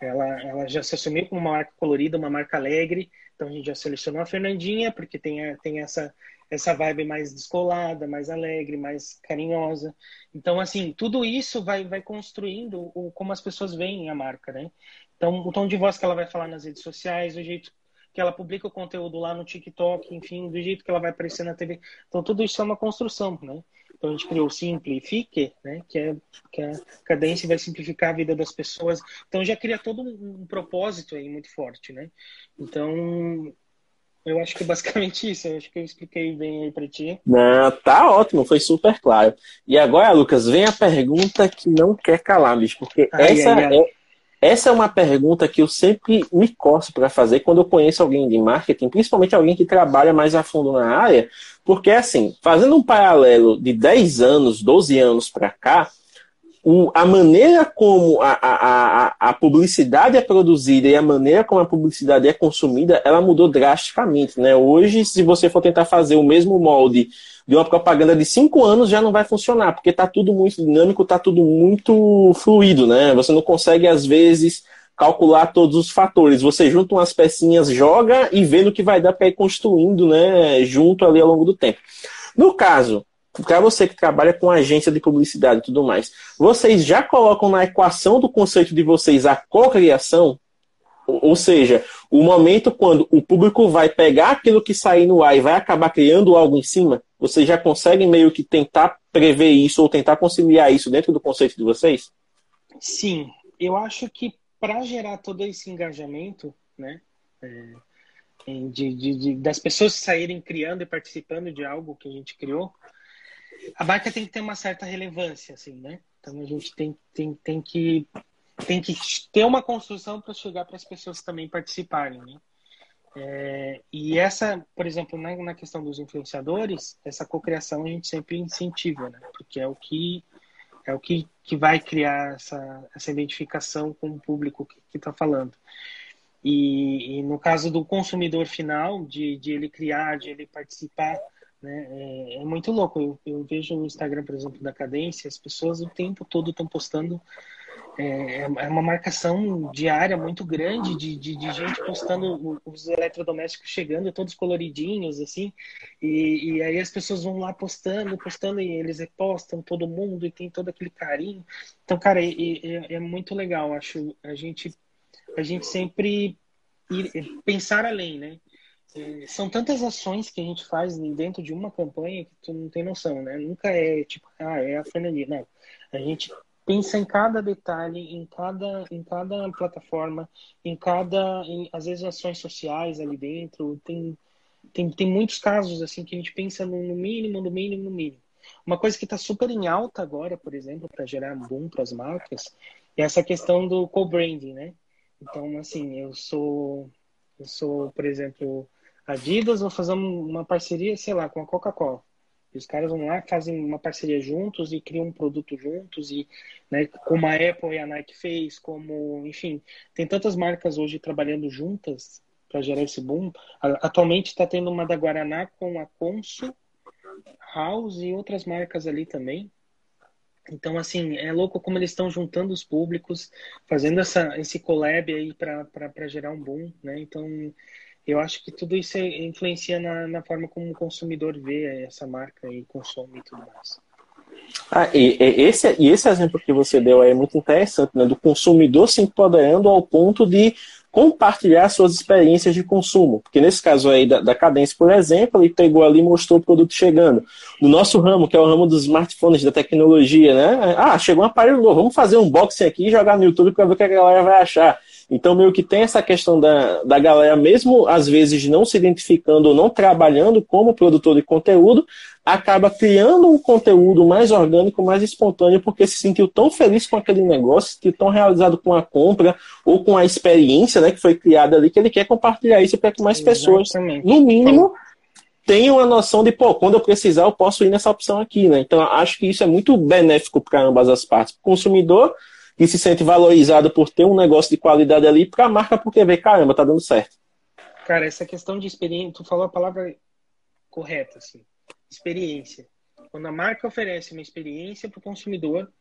ela, ela já se assumiu como uma marca colorida, uma marca alegre. Então a gente já selecionou a Fernandinha, porque tem, tem essa, essa vibe mais descolada, mais alegre, mais carinhosa. Então, assim, tudo isso vai, vai construindo o, como as pessoas veem a marca, né? Então, o tom de voz que ela vai falar nas redes sociais, o jeito que ela publica o conteúdo lá no TikTok, enfim, do jeito que ela vai aparecer na TV. Então, tudo isso é uma construção, né? Então a gente criou o Simplifique, né? Que é que a cadência vai simplificar a vida das pessoas. Então já cria todo um, um propósito aí muito forte, né? Então eu acho que é basicamente isso. Eu acho que eu expliquei bem aí para ti. Não, tá ótimo, foi super claro. E agora, Lucas, vem a pergunta que não quer calar, bicho, porque ai, essa ai, ai. é essa é uma pergunta que eu sempre me coço para fazer quando eu conheço alguém de marketing, principalmente alguém que trabalha mais a fundo na área, porque assim, fazendo um paralelo de 10 anos, 12 anos para cá, o, a maneira como a, a, a, a, publicidade é produzida e a maneira como a publicidade é consumida, ela mudou drasticamente. Né? Hoje, se você for tentar fazer o mesmo molde de uma propaganda de cinco anos já não vai funcionar, porque está tudo muito dinâmico, está tudo muito fluido, né? Você não consegue, às vezes, calcular todos os fatores. Você junta umas pecinhas, joga e vê no que vai dar para ir construindo, né? Junto ali ao longo do tempo. No caso, para você que trabalha com agência de publicidade e tudo mais, vocês já colocam na equação do conceito de vocês a cocriação? Ou seja, o momento quando o público vai pegar aquilo que sair no ar e vai acabar criando algo em cima? Vocês já conseguem meio que tentar prever isso ou tentar conciliar isso dentro do conceito de vocês? Sim, eu acho que para gerar todo esse engajamento, né, é, de, de, de, das pessoas saírem criando e participando de algo que a gente criou, a marca tem que ter uma certa relevância, assim, né? Então a gente tem, tem, tem que tem que ter uma construção para chegar para as pessoas também participarem, né? É, e essa, por exemplo, na, na, questão dos influenciadores, essa cocriação a gente sempre incentiva, né? Porque é o que é o que, que vai criar essa, essa identificação com o público que está falando. E, e, no caso do consumidor final, de, de ele criar, de ele participar, né? É, é muito louco. Eu, eu vejo o Instagram, por exemplo, da Cadência, as pessoas o tempo todo estão postando é, é uma marcação diária muito grande de, de, de, gente postando os eletrodomésticos chegando todos coloridinhos assim e, e, aí as pessoas vão lá postando postando e eles repostam todo mundo e tem todo aquele carinho então cara é, é, é muito legal acho a gente a gente sempre ir, pensar além né é, são tantas ações que a gente faz dentro de uma campanha que tu não tem noção né nunca é tipo ah é a Fernandinha não a gente pensa em cada detalhe, em cada, em cada plataforma, em cada, em, às vezes ações sociais ali dentro. Tem, tem, tem muitos casos assim que a gente pensa no, no mínimo, no mínimo, no mínimo. Uma coisa que está super em alta agora, por exemplo, para gerar boom para as marcas, E essa questão do co-branding, né? Então, assim, eu sou, eu sou, por exemplo, Adidas, vou fazer uma parceria, sei lá, com a Coca-Cola. Os caras vão lá, fazem uma parceria juntos e criam um produto juntos, e né, como a Apple e a Nike fez, como, enfim, tem tantas marcas hoje trabalhando juntas para gerar esse boom. Atualmente está tendo uma da Guaraná com a Consul, House e outras marcas ali também. Então, assim, é louco como eles estão juntando os públicos, fazendo essa, esse collab aí para gerar um boom, né? Então, eu acho que tudo isso influencia na, na forma como o consumidor vê essa marca e consome e tudo mais. Ah, e, e, esse, e esse exemplo que você deu aí é muito interessante, né? Do consumidor se empoderando ao ponto de compartilhar suas experiências de consumo. Porque nesse caso aí da, da Cadência, por exemplo, ele pegou ali e mostrou o produto chegando. No nosso ramo, que é o ramo dos smartphones, da tecnologia, né? Ah, chegou um aparelho novo, vamos fazer um unboxing aqui e jogar no YouTube para ver o que a galera vai achar. Então, meio que tem essa questão da, da galera, mesmo às vezes não se identificando ou não trabalhando como produtor de conteúdo, acaba criando um conteúdo mais orgânico, mais espontâneo, porque se sentiu tão feliz com aquele negócio, se sentiu tão realizado com a compra ou com a experiência né, que foi criada ali, que ele quer compartilhar isso para que mais pessoas, no mínimo, tenham a noção de, pô, quando eu precisar, eu posso ir nessa opção aqui, né? Então, acho que isso é muito benéfico para ambas as partes. O consumidor que se sente valorizado por ter um negócio de qualidade ali, para a marca porque vê, caramba, tá dando certo. Cara, essa questão de experiência, tu falou a palavra correta, assim, experiência. Quando a marca oferece uma experiência para o consumidor,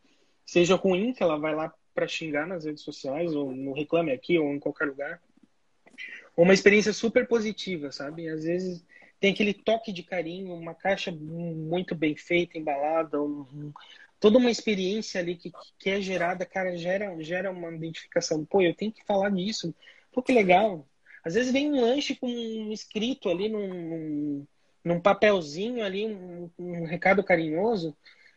seja ruim, que ela vai lá para xingar nas redes sociais, ou no Reclame Aqui, ou em qualquer lugar, ou uma experiência super positiva, sabe? Às vezes tem aquele toque de carinho, uma caixa muito bem feita, embalada, um, toda uma experiência ali que, que é gerada, cara, gera, gera uma identificação. Pô, eu tenho que falar disso. Pô, que legal. Às vezes vem um lanche com um escrito ali num, num papelzinho ali, um, um, recado carinhoso.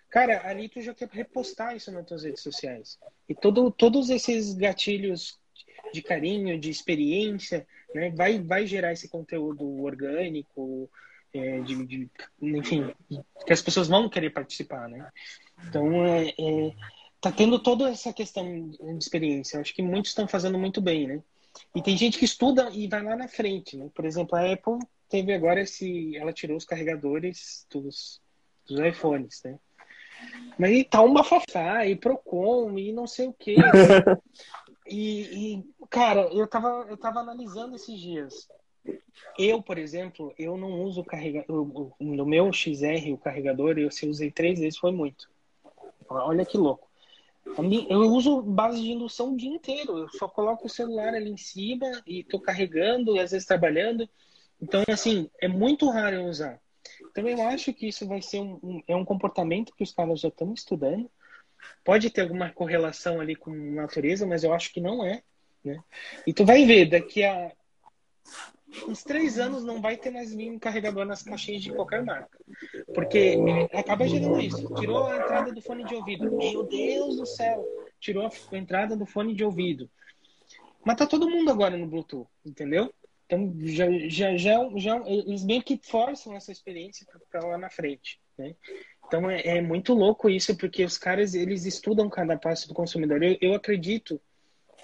Cara, ali tu já quer repostar isso nas tuas redes sociais. E todo, todos esses gatilhos de carinho, de experiência, né, vai, vai gerar esse conteúdo orgânico, é, de, de, enfim, que as pessoas vão querer participar, né? Então, é, é, tá tendo toda essa questão de experiência. Acho que muitos estão fazendo muito bem, né? E tem gente que estuda e vai lá na frente, né? Por exemplo, a Apple teve agora esse... Ela tirou os carregadores dos, dos iPhones, né? Mas tá uma fofá, e Procon, e não sei o quê. e, e, cara, eu tava, eu tava analisando esses dias. Eu, por exemplo, eu não uso carregador. No meu XR, o carregador, eu se usei três vezes, foi muito. Olha que louco. Eu uso base de indução o dia inteiro. Eu só coloco o celular ali em cima e tô carregando e às vezes trabalhando. Então, assim, é muito raro eu usar. Então, eu acho que isso vai ser um, um é um comportamento que os caras já estão estudando. Pode ter alguma correlação ali com natureza, mas eu acho que não é. Né? E tu vai ver, daqui a uns três anos não vai ter mais nenhum carregador nas caixinhas de qualquer marca. Porque acaba gerando isso. Tirou a entrada do fone de ouvido. Meu Deus do céu! Tirou a entrada do fone de ouvido. Mas tá todo mundo agora no Bluetooth, entendeu? Então já, já, já, já eles meio que forçam essa experiência para lá na frente, né? Então é, é, muito louco isso, porque os caras eles estudam cada passo do consumidor. Eu, eu acredito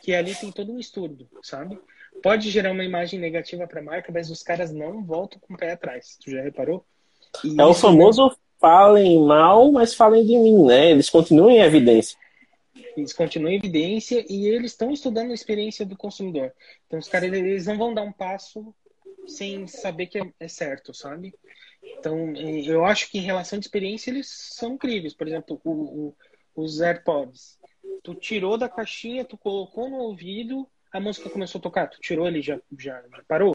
que ali tem todo um estudo, sabe? Pode gerar uma imagem negativa para a marca, mas os caras não voltam com o pé atrás. Tu já reparou? E é o famoso falem mal, mas falem de mim, né? Eles continuam em evidência. Eles continuam em evidência e eles estão estudando a experiência do consumidor. Então os caras eles não vão dar um passo sem saber que é certo, sabe? Então eu acho que em relação à experiência eles são incríveis. Por exemplo, o, o, os AirPods. Tu tirou da caixinha, tu colocou no ouvido, a música começou a tocar, tu tirou ele já, já, já parou?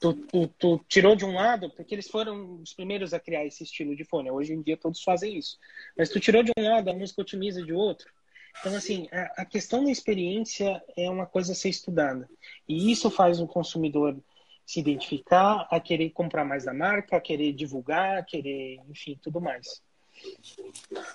Tu, tu, tu, tirou de um lado, porque eles foram os primeiros a criar esse estilo de fone. Hoje em dia todos fazem isso. Mas tu tirou de um lado, a música otimiza de outro. Então, assim, a, a questão da experiência é uma coisa a ser estudada. E isso faz o consumidor se identificar, a querer comprar mais da marca, a querer divulgar, a querer, enfim, tudo mais.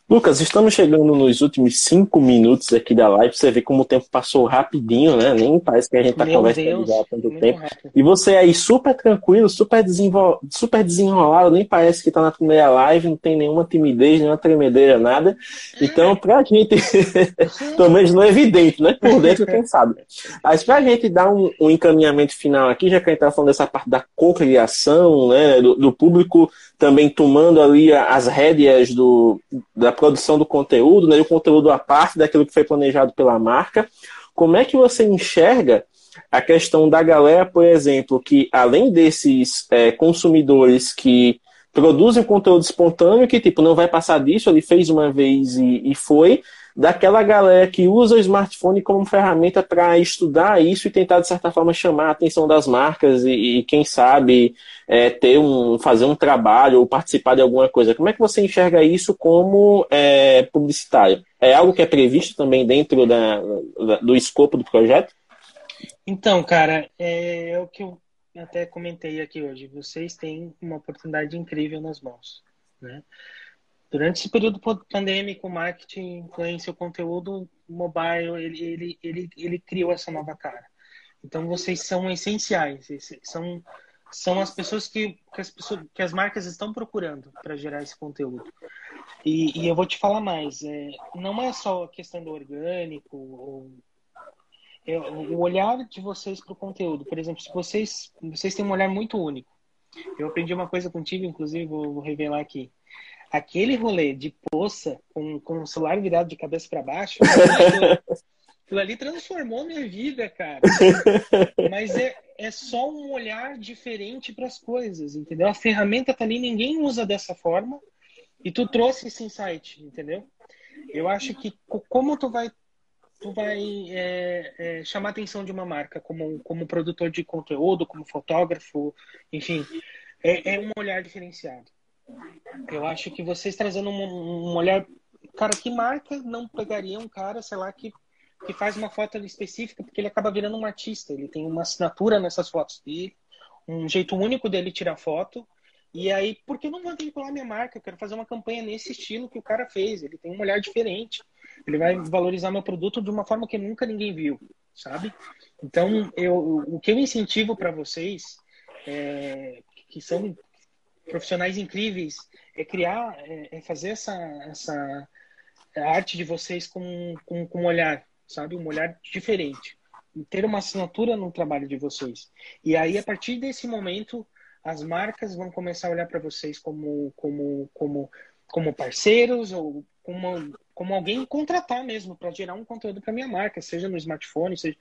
Lucas, estamos chegando nos últimos cinco minutos aqui da live. Você vê como o tempo passou rapidinho, né? Nem parece que a gente está conversando já há tanto tempo. Rápido. E você aí super tranquilo, super, desenvol... super desenrolado, nem parece que está na primeira live, não tem nenhuma timidez, nenhuma tremedeira, nada. Então, para a gente, pelo menos não é evidente, né? Por dentro, quem sabe. Mas para a gente dar um, um, encaminhamento final aqui, já que a gente está falando dessa parte da cocriação, né? Do, do público também tomando ali as rédeas do, da produção do conteúdo, né, o conteúdo à parte daquilo que foi planejado pela marca. Como é que você enxerga a questão da galera, por exemplo, que além desses é, consumidores que produzem conteúdo espontâneo, que tipo, não vai passar disso, ele fez uma vez e, e foi, daquela galera que usa o smartphone como ferramenta para estudar isso e tentar, de certa forma, chamar a atenção das marcas e, e quem sabe, é, ter um, fazer um trabalho ou participar de alguma coisa. Como é que você enxerga isso como é, publicitário? É algo que é previsto também dentro da, da, do escopo do projeto? Então, cara, é, é o que eu até comentei aqui hoje. Vocês têm uma oportunidade incrível nas mãos, né? Durante esse período pandêmico, o marketing influência o conteúdo mobile, ele, ele, ele, ele criou essa nova cara. Então, vocês são essenciais, são, são as pessoas que, que, as pessoas, que as marcas estão procurando para gerar esse conteúdo. E, e, eu vou te falar mais, é, não é só a questão do orgânico, ou, é, o olhar de vocês para o conteúdo. Por exemplo, se vocês, vocês têm um olhar muito único. Eu aprendi uma coisa contigo, inclusive, vou, vou revelar aqui aquele rolê de poça com, com o celular virado de cabeça para baixo, aquilo ali transformou minha vida, cara. Mas é, é só um olhar diferente para as coisas, entendeu? A ferramenta tá ali, ninguém usa dessa forma e tu trouxe esse insight, entendeu? Eu acho que como tu vai tu vai é, é, chamar a atenção de uma marca como, como produtor de conteúdo, como fotógrafo, enfim, é, é um olhar diferenciado. Eu acho que vocês trazendo um, olhar. Cara, que marca não pegaria um cara, sei lá, que, que faz uma foto específica, porque ele acaba virando um artista. Ele tem uma assinatura nessas fotos dele, um jeito único dele tirar foto. E aí, por que não vou vincular minha marca? Eu quero fazer uma campanha nesse estilo que o cara fez. Ele tem um olhar diferente. Ele vai valorizar meu produto de uma forma que nunca ninguém viu, sabe? Então, eu, o que eu incentivo para vocês, é, que são profissionais incríveis, é criar, é, é fazer essa, essa arte de vocês com, com, com um olhar, sabe? Um olhar diferente. Ter uma assinatura no trabalho de vocês. E aí, a partir desse momento, as marcas vão começar a olhar para vocês como, como, como, como parceiros ou como, como alguém contratar mesmo para gerar um conteúdo para minha marca, seja no smartphone, seja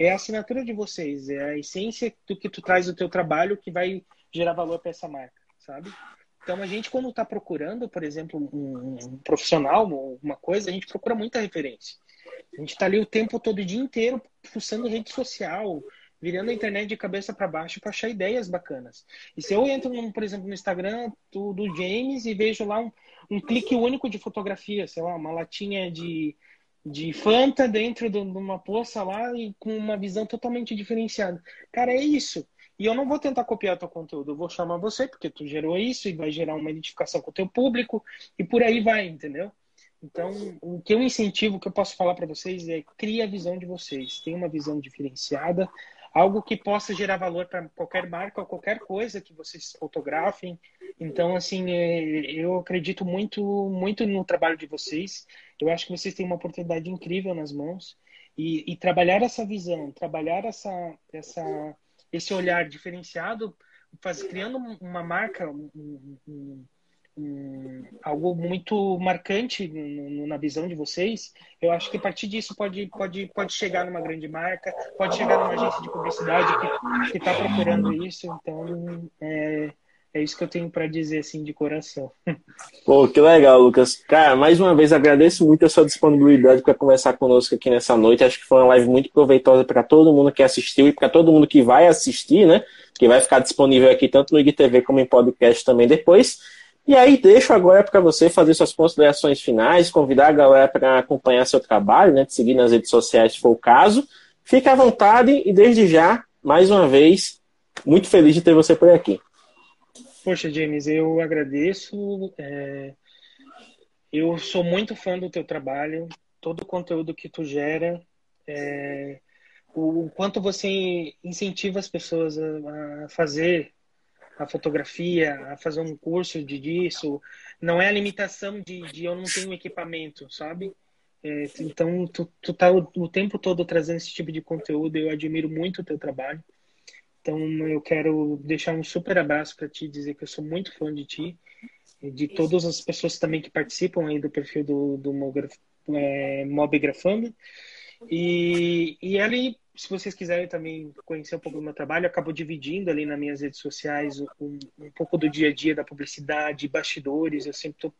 é a assinatura de vocês, é a essência do que tu traz do teu trabalho que vai gerar valor para essa marca sabe? Então a gente quando está procurando, por exemplo, um, um profissional, uma coisa, a gente procura muita referência. A gente está ali o tempo todo, o dia inteiro, fuçando rede social, virando a internet de cabeça para baixo para achar ideias bacanas. E se eu entro, por exemplo, no Instagram do, do James e vejo lá um, um, clique único de fotografia, sei lá, uma latinha de, de Fanta dentro de uma poça lá e com uma visão totalmente diferenciada. Cara, é isso. E eu não vou tentar copiar teu conteúdo, eu vou chamar você, porque tu gerou isso e vai gerar uma identificação com o teu público e por aí vai, entendeu? Então, o que eu incentivo, o que eu posso falar para vocês é cria a visão de vocês, tenha uma visão diferenciada, algo que possa gerar valor para qualquer marca ou qualquer coisa que vocês fotografem. Então, assim, é, eu acredito muito, muito no trabalho de vocês. Eu acho que vocês têm uma oportunidade incrível nas mãos e, e trabalhar essa visão, trabalhar essa, essa esse olhar diferenciado, faz, criando uma marca, um, um, um, algo muito marcante na visão de vocês, eu acho que a partir disso pode, pode, pode chegar numa grande marca, pode chegar numa agência de publicidade que está procurando isso. Então, é, é isso que eu tenho para dizer assim de coração. Pô, que legal, Lucas. Cara, mais uma vez agradeço muito a sua disponibilidade para conversar conosco aqui nessa noite. Acho que foi uma live muito proveitosa para todo mundo que assistiu e para todo mundo que vai assistir, né? Que vai ficar disponível aqui tanto no IGTV como em podcast também depois. E aí deixo agora para você fazer suas considerações finais, convidar a galera para acompanhar seu trabalho, né? Te seguir nas redes sociais se for o caso. Fique à vontade e desde já, mais uma vez, muito feliz de ter você por aqui. Poxa, James, eu agradeço. É... Eu sou muito fã do teu trabalho, todo o conteúdo que tu gera, é, o quanto você incentiva as pessoas a, fazer a fotografia, a fazer um curso de disso. Não é a limitação de, de eu não tenho equipamento, sabe? É, então, tu, tu tá o, o, tempo todo trazendo esse tipo de conteúdo. Eu admiro muito o teu trabalho. Então, eu quero deixar um super abraço para ti, dizer que eu sou muito fã de ti, de todas as pessoas também que participam aí do perfil do, do é, Mobgrafando. E, e ali, se vocês quiserem também conhecer um pouco do meu trabalho, eu acabo dividindo ali nas minhas redes sociais um, um pouco do dia a dia da publicidade, bastidores. Eu sempre tô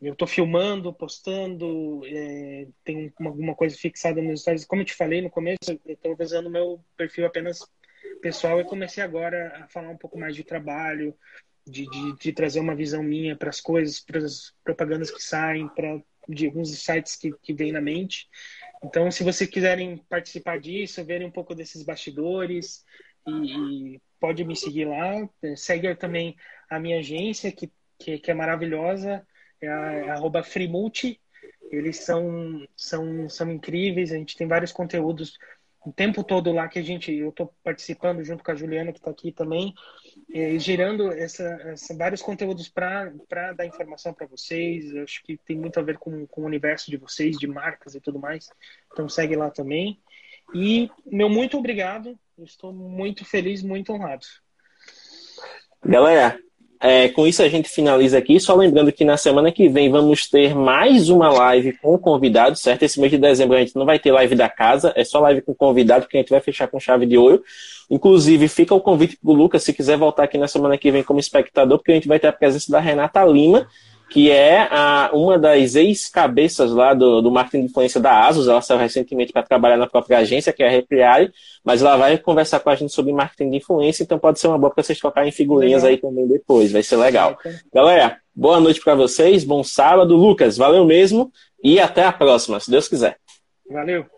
eu estou filmando, postando, é, tem alguma coisa fixada nos stories. Como eu te falei no começo, eu estou usando meu perfil apenas pessoal e comecei agora a falar um pouco mais de trabalho, de, de, de trazer uma visão minha para as coisas, para as propagandas que saem, para de alguns sites que, que vem na mente. Então, se vocês quiserem participar disso, verem um pouco desses bastidores, e, e pode me seguir lá. Segue também a minha agência, que, que, que é maravilhosa, é, é arroba Freemulti. Eles são, são, são incríveis, a gente tem vários conteúdos o tempo todo lá que a gente, eu estou participando junto com a Juliana, que está aqui também, é, gerando essa, essa, vários conteúdos para dar informação para vocês. Eu acho que tem muito a ver com, com o universo de vocês, de marcas e tudo mais. Então segue lá também. E meu muito obrigado. estou muito feliz, muito honrado. Galera, é, com isso a gente finaliza aqui. Só lembrando que na semana que vem vamos ter mais uma live com convidado, certo? Esse mês de dezembro a gente não vai ter live da casa, é só live com convidado, que a gente vai fechar com chave de ouro. Inclusive, fica o convite para o Lucas, se quiser voltar aqui na semana que vem como espectador, porque a gente vai ter a presença da Renata Lima, que é a, uma das ex-cabeças lá do, do marketing de influência da Asus. Ela saiu recentemente para trabalhar na própria agência, que é a Repriare, mas ela vai conversar com a gente sobre marketing de influência, então pode ser uma boa para vocês trocarem figurinhas legal. aí também depois, vai ser legal. Galera, boa noite para vocês, bom sábado. Lucas, valeu mesmo e até a próxima, se Deus quiser. Valeu.